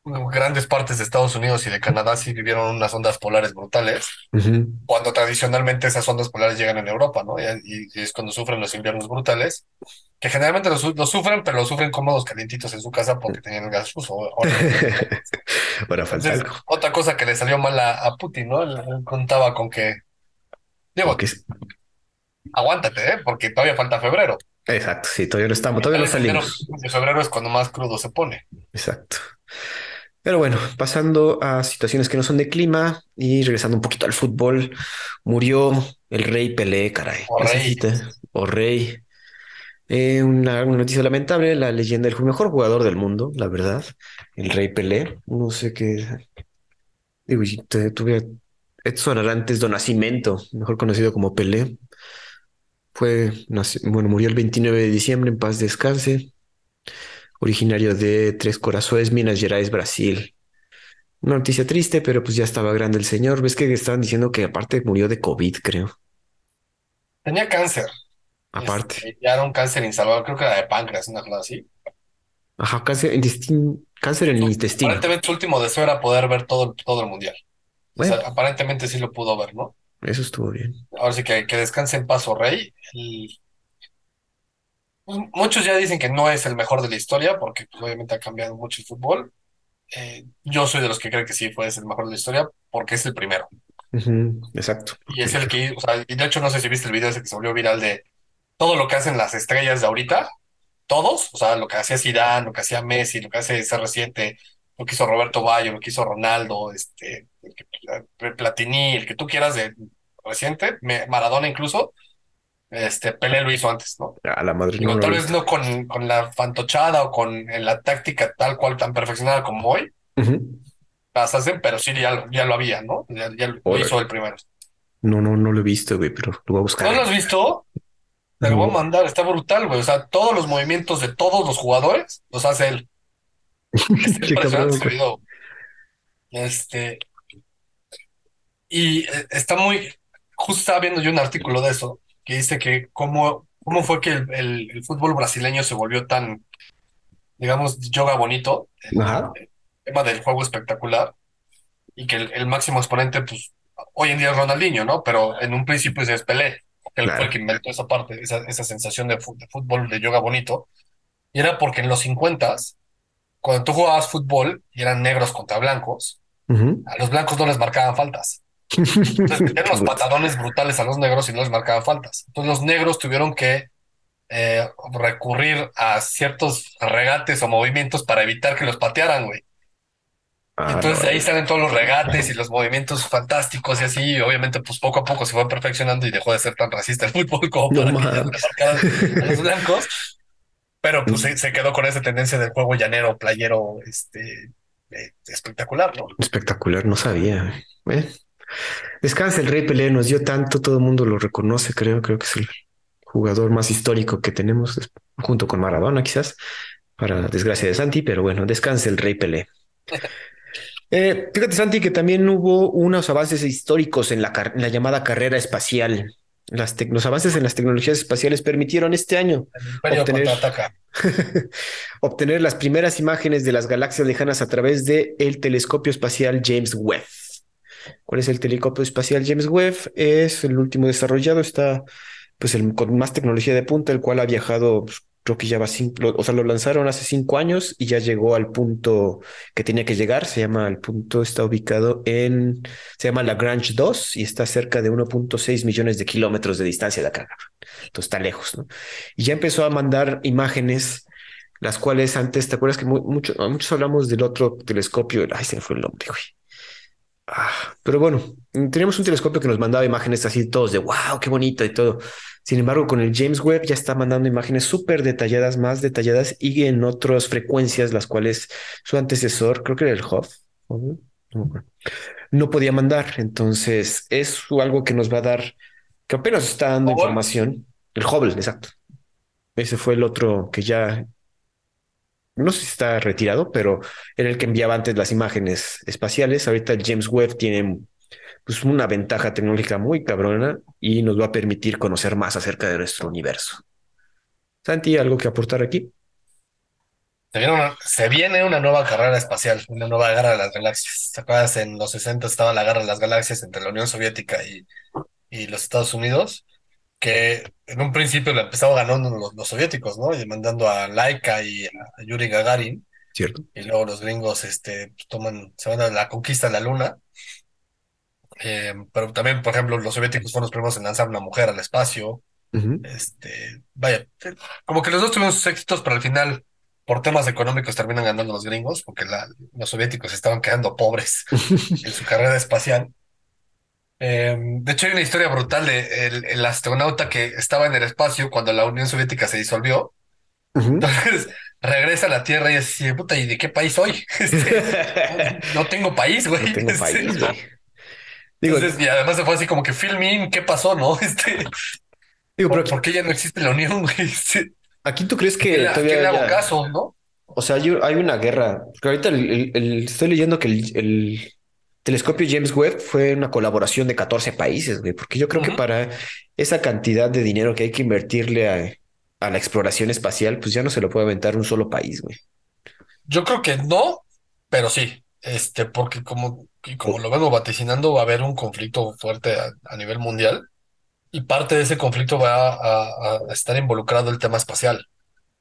Grandes partes de Estados Unidos y de Canadá sí vivieron unas ondas polares brutales, cuando tradicionalmente esas ondas polares llegan en Europa, ¿no? Y, y, es cuando sufren los inviernos brutales que generalmente lo, sufren, pero lo sufren cómodos, calientitos en su casa porque tenían el gas ruso. [laughs] Otra cosa que le salió mal a, Putin, ¿no? Él, contaba con que. Digo, que... aguántate, ¿eh? Porque todavía falta febrero. Exacto, sí, todavía no estamos, todavía no salimos. Febrero es cuando más crudo se pone. Exacto. Pero bueno, pasando a situaciones que no son de clima y regresando un poquito al fútbol, murió el rey Pelé, caray. O rey. O rey. Eh, una, noticia lamentable, la leyenda del mejor jugador del mundo, la verdad, el Rey Pelé. No sé qué. Digo, tuve Edson Arantes do Nascimento, mejor conocido como Pelé. Fue, bueno, murió el 29 de diciembre, en paz descanse. Originario de Tres Corazones, Minas Gerais, Brasil. Una noticia triste, pero pues ya estaba grande el señor. Ves que estaban diciendo que aparte murió de COVID, creo. Tenía cáncer. Aparte. Este, ya era un cáncer insalvable, creo que era de páncreas, una cosa así. Ajá, cáncer, cáncer en el intestino. Aparentemente su último deseo era poder ver todo, todo el mundial. aparentemente sí lo pudo ver, ¿no? Eso estuvo bien. Ahora sí que, que descanse en paso, Rey. Pues, muchos ya dicen que no es el mejor de la historia, porque pues, obviamente ha cambiado mucho el fútbol. Eh, yo soy de los que creen que sí fue el mejor de la historia, porque es el primero. exacto. Y es el que, o sea, y de hecho no sé si viste el video ese que se volvió viral de todo lo que hacen las estrellas de ahorita, todos, o sea, lo que hacía Zidane, lo que hacía Messi, lo que hace ese reciente, lo que hizo Roberto Bayo, lo que hizo Ronaldo, este, el Platini, el que tú quieras de reciente, Maradona incluso, este, Pelé lo hizo antes, ¿no? A la madre tal vez no con, con la fantochada o con la táctica tal cual tan perfeccionada como hoy, las hacen, pero sí ya, lo había, ¿no? Ya, lo hizo el primero. No, no, no lo he visto, güey, pero lo voy a buscar. ¿No lo has visto? Te lo voy a mandar, está brutal, güey. O sea, todos los movimientos de todos los jugadores los hace él. [laughs] Este. Y eh, está muy. Justo estaba viendo yo un artículo de eso, que dice que cómo, cómo fue que el, fútbol brasileño se volvió tan, digamos, yoga bonito. El, tema del juego espectacular. Y que el, máximo exponente, pues, hoy en día es Ronaldinho, ¿no? Pero en un principio se es Pelé él fue el que inventó esa parte, esa, esa sensación de, fútbol, de yoga bonito. Y era porque en los 50 cuando tú jugabas fútbol y eran negros contra blancos, a los blancos no les marcaban faltas. [laughs] Eran los patadones brutales a los negros y no les marcaban faltas. Entonces los negros tuvieron que eh, recurrir a ciertos regates o movimientos para evitar que los patearan, güey. Ah, Entonces ahí salen todos los regates y [laughs] los movimientos fantásticos y así, obviamente pues poco a poco se fue perfeccionando y dejó de ser tan racista el fútbol como para que a los [laughs] blancos. Pero pues se, quedó con esa tendencia del juego llanero, playero, este eh, espectacular, ¿no? Espectacular, no sabía. ¿eh? Descansa el Rey Pelé, nos dio tanto, todo el mundo lo reconoce, creo, creo que es el jugador más histórico que tenemos, junto con Maradona quizás, para desgracia de Santi, pero bueno, descansa el Rey Pelé. [laughs] Eh, fíjate, Santi, que también hubo unos avances históricos en la, en la llamada carrera espacial. Las los avances en las tecnologías espaciales permitieron este año obtener, [laughs] obtener las primeras imágenes de las galaxias lejanas a través del el telescopio espacial James Webb. ¿Cuál es el telescopio espacial James Webb? Es el último desarrollado, está pues el, con más tecnología de punta, el cual ha viajado pues, creo que ya va cinco, o sea, lo lanzaron hace cinco años y ya llegó al punto que tenía que llegar. Se llama, el punto está ubicado en, se llama Lagrange 2 y está cerca de 1.6 millones de kilómetros de distancia de acá. Entonces está lejos, ¿no? Y ya empezó a mandar imágenes, las cuales antes, ¿te acuerdas que mucho, muchos hablamos del otro telescopio? Ay, se fue el nombre, güey. Ah, pero bueno, teníamos un telescopio que nos mandaba imágenes así todos de wow, qué bonito y todo. Sin embargo, con el James Webb ya está mandando imágenes súper detalladas, más detalladas y en otras frecuencias, las cuales su antecesor, creo que era el Hubble, no, podía mandar. Entonces, es algo que nos va a dar, que apenas está dando información. El Hubble, exacto. Ese fue el otro que ya, no sé si está retirado, pero era el que enviaba antes las imágenes espaciales. Ahorita James Webb tiene pues una ventaja tecnológica muy cabrona y nos va a permitir conocer más acerca de nuestro universo. Santi, ¿algo que aportar aquí? Se viene, una, nueva carrera espacial, una nueva guerra de las galaxias. ¿Te acuerdas? En los 60 estaba la guerra de las galaxias entre la Unión Soviética y, y los Estados Unidos, que en un principio la empezaba ganando los, soviéticos, ¿no? Y mandando a Laika y a Yuri Gagarin. Cierto. Y luego los gringos este, toman, se van a la conquista de la Luna eh, pero también, por ejemplo, los soviéticos fueron los primeros en lanzar una mujer al espacio. Este, vaya, como que los dos tuvimos sus éxitos, pero al final, por temas económicos, terminan ganando los gringos, porque los soviéticos estaban quedando pobres [laughs] en su carrera espacial. Eh, de hecho, hay una historia brutal de el, astronauta que estaba en el espacio cuando la Unión Soviética se disolvió. Entonces regresa a la Tierra y dice, puta, ¿y de qué país soy? [laughs] Este, no tengo país, güey. No tengo [laughs] país, güey y además se fue así como que filming, ¿qué pasó, no? [laughs] Este, digo, pero, ¿por, qué ya no existe la unión, güey? Este, aquí tú crees que todavía le hago caso, no? O sea, hay una guerra. Porque ahorita el, estoy leyendo que el, telescopio James Webb fue una colaboración de 14 países, güey, porque yo creo que para esa cantidad de dinero que hay que invertirle a, a la exploración espacial, pues ya no se lo puede aventar un solo país, güey. Yo creo que no, pero sí. Este, porque como como lo vengo vaticinando, va a haber un conflicto fuerte a, nivel mundial y parte de ese conflicto va a, estar involucrado el tema espacial,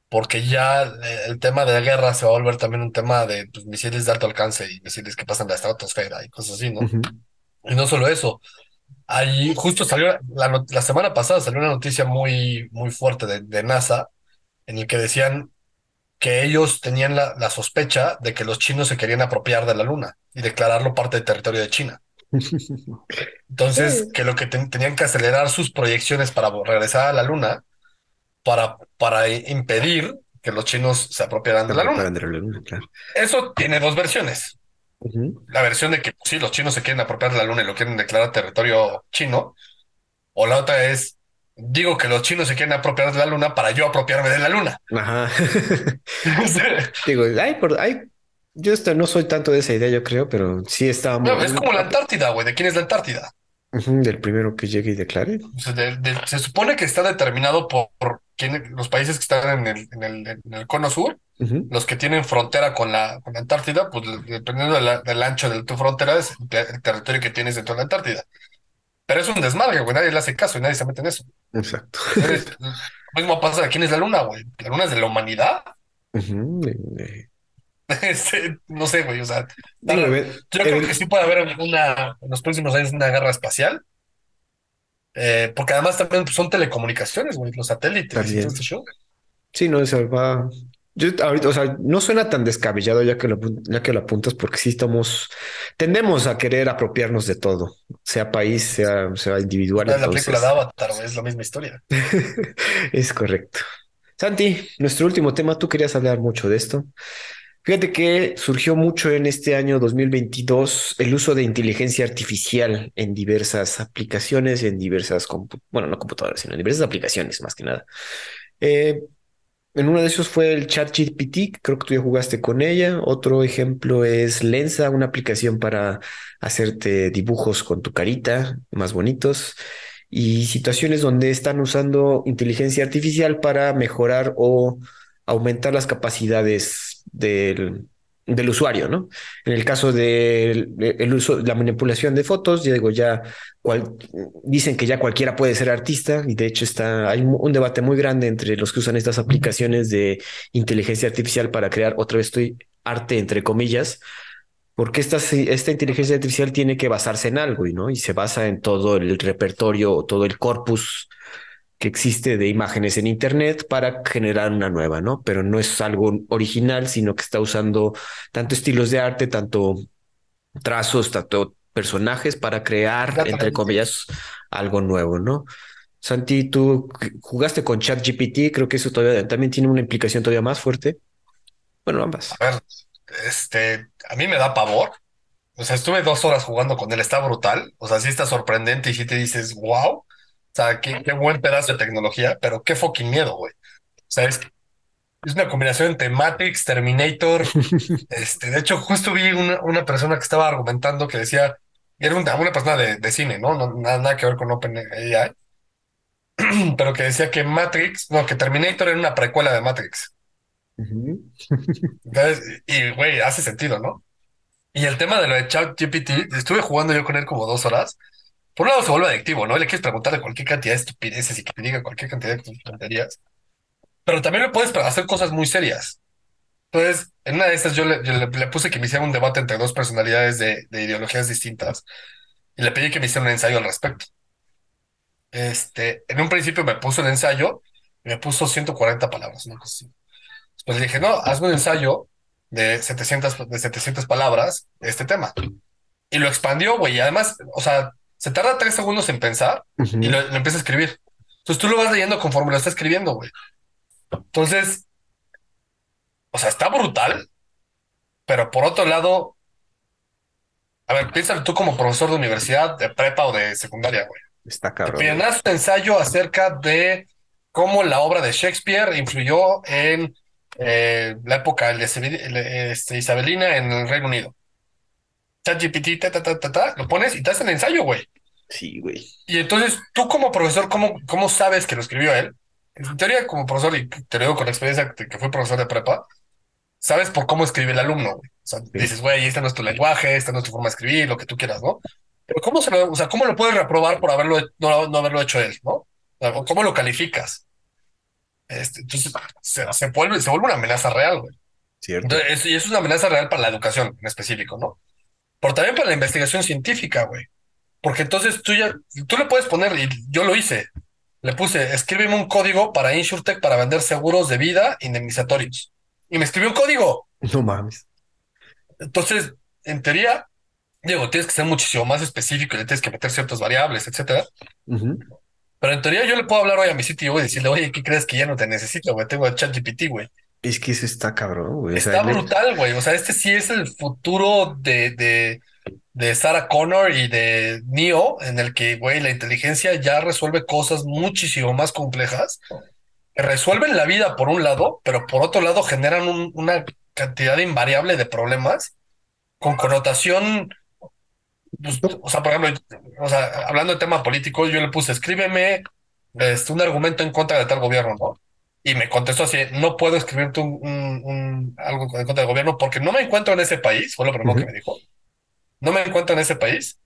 porque ya el tema de la guerra se va a volver también un tema de pues, misiles de alto alcance y misiles que pasan de la estratosfera y cosas así, ¿no? Y no solo eso, ahí justo salió, la, semana pasada salió una noticia muy, muy fuerte de, de NASA en el que decían que ellos tenían la, sospecha de que los chinos se querían apropiar de la luna y declararlo parte del territorio de China. [laughs] Entonces, que lo que tenían que acelerar sus proyecciones para regresar a la luna para, para impedir que los chinos se apropiaran de la luna. Eso tiene dos versiones. La versión de que pues, sí, los chinos se quieren apropiar de la luna y lo quieren declarar territorio chino. O la otra es, digo que los chinos se quieren apropiar de la luna para yo apropiarme de la luna. Ajá. [laughs] digo, hay por, hay, yo no soy tanto de esa idea, yo creo, pero sí está muy... es como la Antártida, güey. ¿De quién es la Antártida? Del primero que llegue y declare. se supone que está determinado por, los países que están en el, en el, cono sur, los que tienen frontera con la, con la Antártida, pues dependiendo del ancho de tu frontera, es el territorio que tienes dentro de la Antártida. Pero es un desmadre, güey. Nadie le hace caso y nadie se mete en eso. Exacto. [laughs] lo mismo pasa. ¿Quién es la luna, güey? ¿La luna es de la humanidad? [laughs] Este, no sé, güey. O sea, yo creo que sí puede haber una, en los próximos años una guerra espacial. Eh, porque además también son telecomunicaciones, güey, los satélites y este show. Sí, no, eso va, yo ahorita, o sea, no suena tan descabellado ya que lo, ya que lo apuntas, porque sí estamos, tendemos a querer apropiarnos de todo, sea país, sea, sea individual. la película de Avatar, es la misma historia. [laughs] es correcto. Santi, nuestro último tema, tú querías hablar mucho de esto. Fíjate que surgió mucho en este año 2022 el uso de inteligencia artificial en diversas aplicaciones, en diversas, bueno, no computadoras, sino en diversas aplicaciones más que nada. Eh, en uno de esos fue el ChatGPT, creo que tú ya jugaste con ella. Otro ejemplo es Lensa, una aplicación para hacerte dibujos con tu carita más bonitos y situaciones donde están usando inteligencia artificial para mejorar o aumentar las capacidades del, del usuario, ¿no? En el caso del el uso, la manipulación de fotos, digo, ya dicen que ya cualquiera puede ser artista y de hecho está, hay un debate muy grande entre los que usan estas aplicaciones de inteligencia artificial para crear, otra vez arte entre comillas, porque esta, esta inteligencia artificial tiene que basarse en algo, ¿no? Y se basa en todo el repertorio, todo el corpus que existe de imágenes en Internet para generar una nueva, ¿no? Pero no es algo original, sino que está usando tanto estilos de arte, tanto trazos, tanto personajes para crear, entre comillas, algo nuevo, ¿no? Santi, tú jugaste con ChatGPT, creo que eso todavía también tiene una implicación todavía más fuerte. Bueno, ambas. A ver, este, a mí me da pavor. O sea, estuve dos horas jugando con él, está brutal. O sea, sí está sorprendente y sí te dices, wow. O sea, qué, qué buen pedazo de tecnología, pero qué fucking miedo, güey. O sea, es, es una combinación entre Matrix, Terminator. [laughs] este, de hecho, justo vi una, una persona que estaba argumentando que decía, era una, una persona de, de cine, ¿no? ¿no? nada, nada que ver con OpenAI, [clears throat] pero que decía que Matrix, no, que Terminator era una precuela de Matrix. [laughs] Entonces, y güey, hace sentido, ¿no? Y el tema de lo de ChatGPT, estuve jugando yo con él como dos horas por un lado se vuelve adictivo, ¿no? Le quieres preguntarle cualquier cantidad de estupideces y que te diga cualquier cantidad de tonterías. Pero también le puedes hacer cosas muy serias. Entonces, en una de estas yo le, le, puse que me hiciera un debate entre dos personalidades de, de, ideologías distintas y le pedí que me hiciera un ensayo al respecto. Este, en un principio me puso el ensayo y me puso 140 palabras, ¿no? Pues le dije, no, hazme un ensayo de 700, de 700 palabras de este tema. Y lo expandió, güey. Y además, o sea, se tarda tres segundos en pensar y lo, empieza a escribir. Entonces tú lo vas leyendo conforme lo está escribiendo, güey. Entonces, o sea, está brutal, pero por otro lado, a ver, piénsalo tú como profesor de universidad, de prepa o de secundaria, güey. Está cabrón. Tienes un ensayo acerca de cómo la obra de Shakespeare influyó en eh, la época de este, Isabelina en el Reino Unido. ChatGPT, ta, ta, ta, ta, ta, lo pones y te hacen el ensayo, güey. Sí, güey. Y entonces, tú como profesor, ¿cómo, ¿cómo sabes que lo escribió él? En teoría, como profesor, y te lo digo con la experiencia que, fui profesor de prepa, sabes por cómo escribe el alumno, güey. O sea, dices, güey, este no es tu lenguaje, esta no es tu forma de escribir, lo que tú quieras, ¿no? Pero ¿cómo se lo, o sea, cómo lo puedes reprobar por haberlo, no, no haberlo hecho él, ¿no? O ¿Cómo lo calificas? Este, entonces, se, se, vuelve, se vuelve una amenaza real, güey. Cierto. Entonces, y eso es una amenaza real para la educación en específico, ¿no? Pero también para la investigación científica, güey. Porque entonces tú ya, tú le puedes poner, y yo lo hice, le puse, escríbeme un código para InsurTech para vender seguros de vida indemnizatorios. Y me escribió un código. No mames. Entonces, en teoría, digo, tienes que ser muchísimo más específico, le tienes que meter ciertas variables, etcétera. Pero en teoría yo le puedo hablar hoy a mi sitio y decirle, oye, ¿qué crees que ya no te necesito, güey? Tengo el chat GPT, güey. Es que eso está cabrón, güey. Está brutal, güey. O sea, este sí es el futuro de, de, de Sarah Connor y de Neo, en el que, güey, la inteligencia ya resuelve cosas muchísimo más complejas, que resuelven la vida por un lado, pero por otro lado generan una cantidad invariable de problemas con connotación. Pues, o sea, por ejemplo, o sea, hablando de tema político, yo le puse, escríbeme este, un argumento en contra de tal gobierno, ¿no? Y me contestó así, no puedo escribirte un, un, algo en contra del gobierno porque no me encuentro en ese país, fue lo primero que me dijo. No me encuentro en ese país,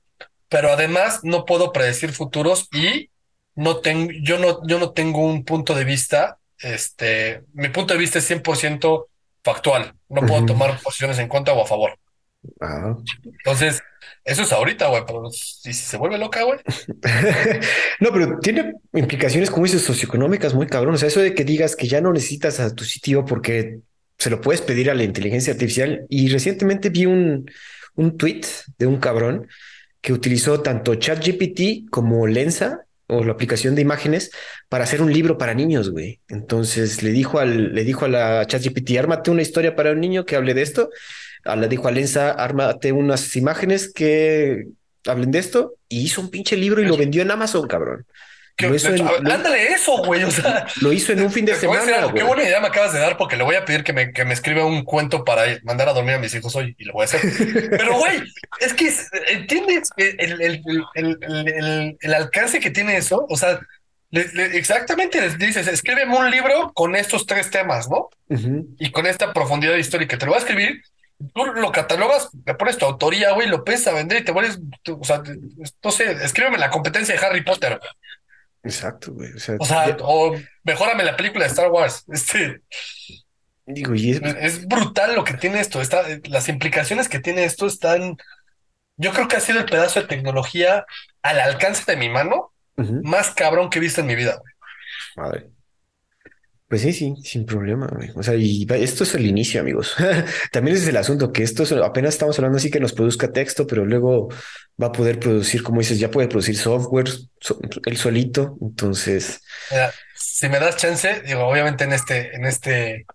pero además no puedo predecir futuros y no tengo, yo no, yo no tengo un punto de vista, este, mi punto de vista es 100% factual, no puedo tomar posiciones en contra o a favor. Entonces, eso es ahorita, güey, pero si, se vuelve loca, güey. [laughs] no, pero tiene implicaciones, como dices, socioeconómicas muy cabrón. O sea, eso de que digas que ya no necesitas a tu sitio porque se lo puedes pedir a la inteligencia artificial. Y recientemente vi un, un tweet de un cabrón que utilizó tanto ChatGPT como Lensa o la aplicación de imágenes para hacer un libro para niños, güey. Entonces le dijo al, le dijo a la ChatGPT, ármate una historia para un niño que hable de esto le dijo a Lenza, ármate unas imágenes que hablen de esto y hizo un pinche libro y lo vendió en Amazon, cabrón. ¿Qué- Lo hizo en- ándale eso, güey. O sea, Lo hizo en un fin de decir semana, qué buena idea me acabas de dar porque le voy a pedir que me, que me escriba un cuento para mandar a dormir a mis hijos hoy y lo voy a hacer. Pero, güey, es que es- entiendes el, el, el, el, alcance que tiene eso. O sea, le- le- exactamente les dices, escríbeme un libro con estos tres temas, ¿no? Ujú. Y con esta profundidad histórica. Te lo voy a escribir. Tú lo catalogas, le pones tu autoría, güey, lo empiezas a vender y te vuelves, tú- o sea, no sé, escríbeme la competencia de Harry Potter. Exacto, güey. O sea, O sea, ya- o mejórame la película de Star Wars. Este, digo, y es- es brutal lo que tiene esto. Está, las implicaciones que tiene esto están. Yo creo que ha sido el pedazo de tecnología al alcance de mi mano más cabrón que he visto en mi vida. güey. Madre. Pues sí, sí, sin problema, güey. O sea, y esto es el inicio, amigos. [laughs] También ese es el asunto, que esto es- apenas estamos hablando así que nos produzca texto, pero luego va a poder producir, como dices, ya puede producir software so- él solito. Entonces, Mira, si me das chance, digo, obviamente en este, en este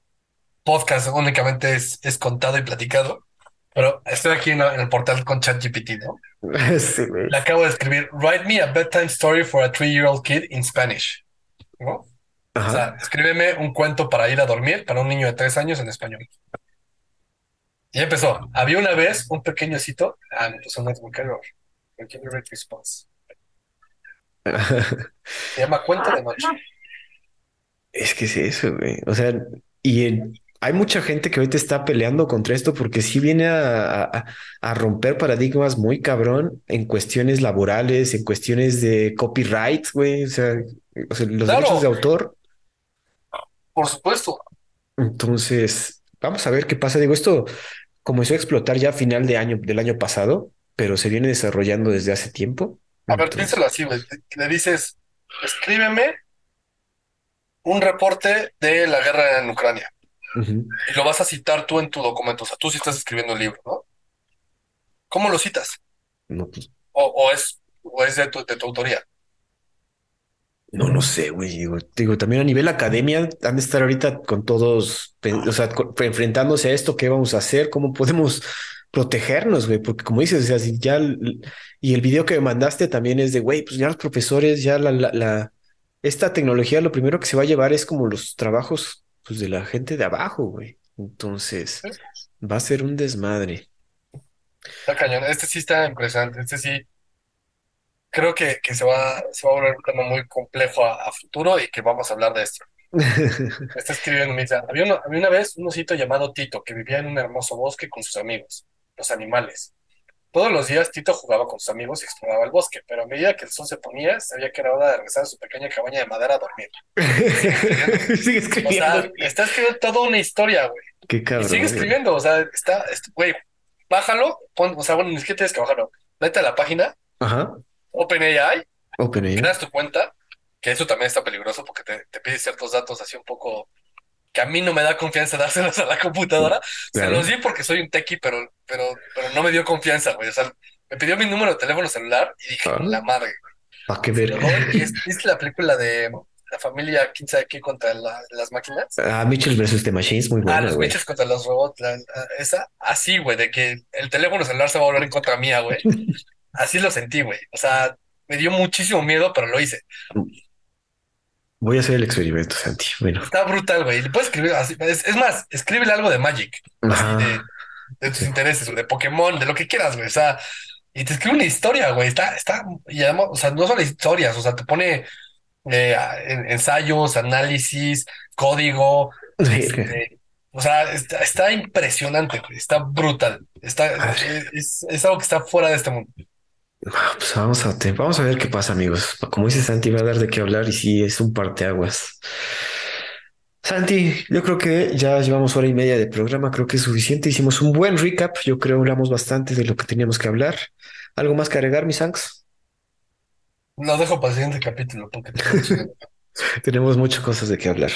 podcast únicamente es, es contado y platicado, pero estoy aquí en, el portal con ChatGPT, ¿no? [laughs] sí. Le acabo de escribir, write me a bedtime story for a three-year-old kid in Spanish. ¿no? O Ajá. sea, escríbeme un cuento para ir a dormir para un niño de tres años en español. Y empezó. Había una vez un pequeñocito. Ah, me puso un calor. response. Se llama Cuento de Noche. Es que es eso, güey. O sea, y hay mucha gente que ahorita está peleando contra esto porque sí viene a, a- a romper paradigmas muy cabrón en cuestiones laborales, en cuestiones de copyright, güey. O sea, o sea, los Claro. derechos de autor. Por supuesto. Entonces, vamos a ver qué pasa. Digo, esto comenzó a explotar ya a final de año, del año pasado, pero se viene desarrollando desde hace tiempo. A ver, Entonces, piénsalo así, güey. Le dices, escríbeme un reporte de la guerra en Ucrania. Y lo vas a citar tú en tu documento. O sea, tú sí estás escribiendo el libro, ¿no? ¿Cómo lo citas? No, pues, ¿O, o es, o es de tu, de tu autoría? No lo sé, güey. Digo, digo, también a nivel academia han de estar ahorita con todos, o sea, enfrentándose a esto, ¿qué vamos a hacer? ¿Cómo podemos protegernos, güey? Porque como dices, o sea, si ya, y el video que me mandaste también es de, güey, pues ya los profesores, ya la, la, la- esta tecnología, lo primero que se va a llevar es como los trabajos, pues, de la gente de abajo, güey. Entonces, va a ser un desmadre. Está cañón. Este sí está impresionante. Este sí creo que, que se va, se va a volver un tema muy complejo a, a futuro y que vamos a hablar de esto. [laughs] Me está escribiendo, me dice, había, uno- había una vez un osito llamado Tito que vivía en un hermoso bosque con sus amigos, los animales. Todos los días Tito jugaba con sus amigos y exploraba el bosque, pero a medida que el sol se ponía, sabía que era hora de regresar a su pequeña cabaña de madera a dormir. [laughs] Sigue O sea, escribiendo. está escribiendo toda una historia, güey. Qué Y cabrón. sigue güey. escribiendo, o sea, está, est- güey, bájalo, pon, o sea, bueno, ni siquiera tienes que bajarlo. Vete a la página, Ajá. OpenAI, OpenAI. creas tu cuenta, que eso también está peligroso porque te, te pide ciertos datos así un poco que a mí no me da confianza [laughs] dárselos a la computadora. Se los di porque soy un techie, pero, pero, pero no me dio confianza, güey. O sea, me pidió mi número de teléfono celular y dije, Ah. la madre. ¿Para qué ver? ¿Viste la película de la familia, quién sabe qué, contra la- las máquinas? Ah, Mitchell versus The Machines, muy Ah, buena, los güey. bichos contra los robots, la- la- esa, así, güey, de que el teléfono celular se va a volver en contra mía, güey. [laughs] Así lo sentí, güey. O sea, me dio muchísimo miedo, pero lo hice. Voy a hacer el experimento, Santi. Bueno, Está brutal, güey. Le puedes escribir así. Es, es más, escríbele algo de Magic, así de, de tus intereses, güey, de Pokémon, de lo que quieras, güey. O sea, y te escribe una historia, güey. Está, está, y además, o sea, no son historias, o sea, te pone eh, en- ensayos, análisis, código, este, o sea, está, está impresionante, güey. Está brutal. Está, es, es algo que está fuera de este mundo. Pues vamos a, vamos a ver qué pasa, amigos. Como dice Santi, va a dar de qué hablar y sí, es un parteaguas. Santi, yo creo que ya llevamos hora y media de programa, creo que es suficiente. Hicimos un buen recap, yo creo hablamos bastante de lo que teníamos que hablar. ¿Algo más que agregar, mis Sanks? Lo dejo para el siguiente capítulo porque [laughs] Tenemos muchas cosas de qué hablar.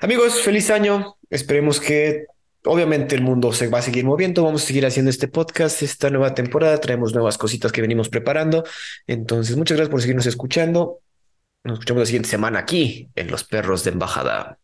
Amigos, feliz año. Esperemos que obviamente el mundo se va a seguir moviendo. Vamos a seguir haciendo este podcast, esta nueva temporada. Traemos nuevas cositas que venimos preparando. Entonces, muchas gracias por seguirnos escuchando. Nos escuchamos la siguiente semana aquí en Los Perros de Embajada.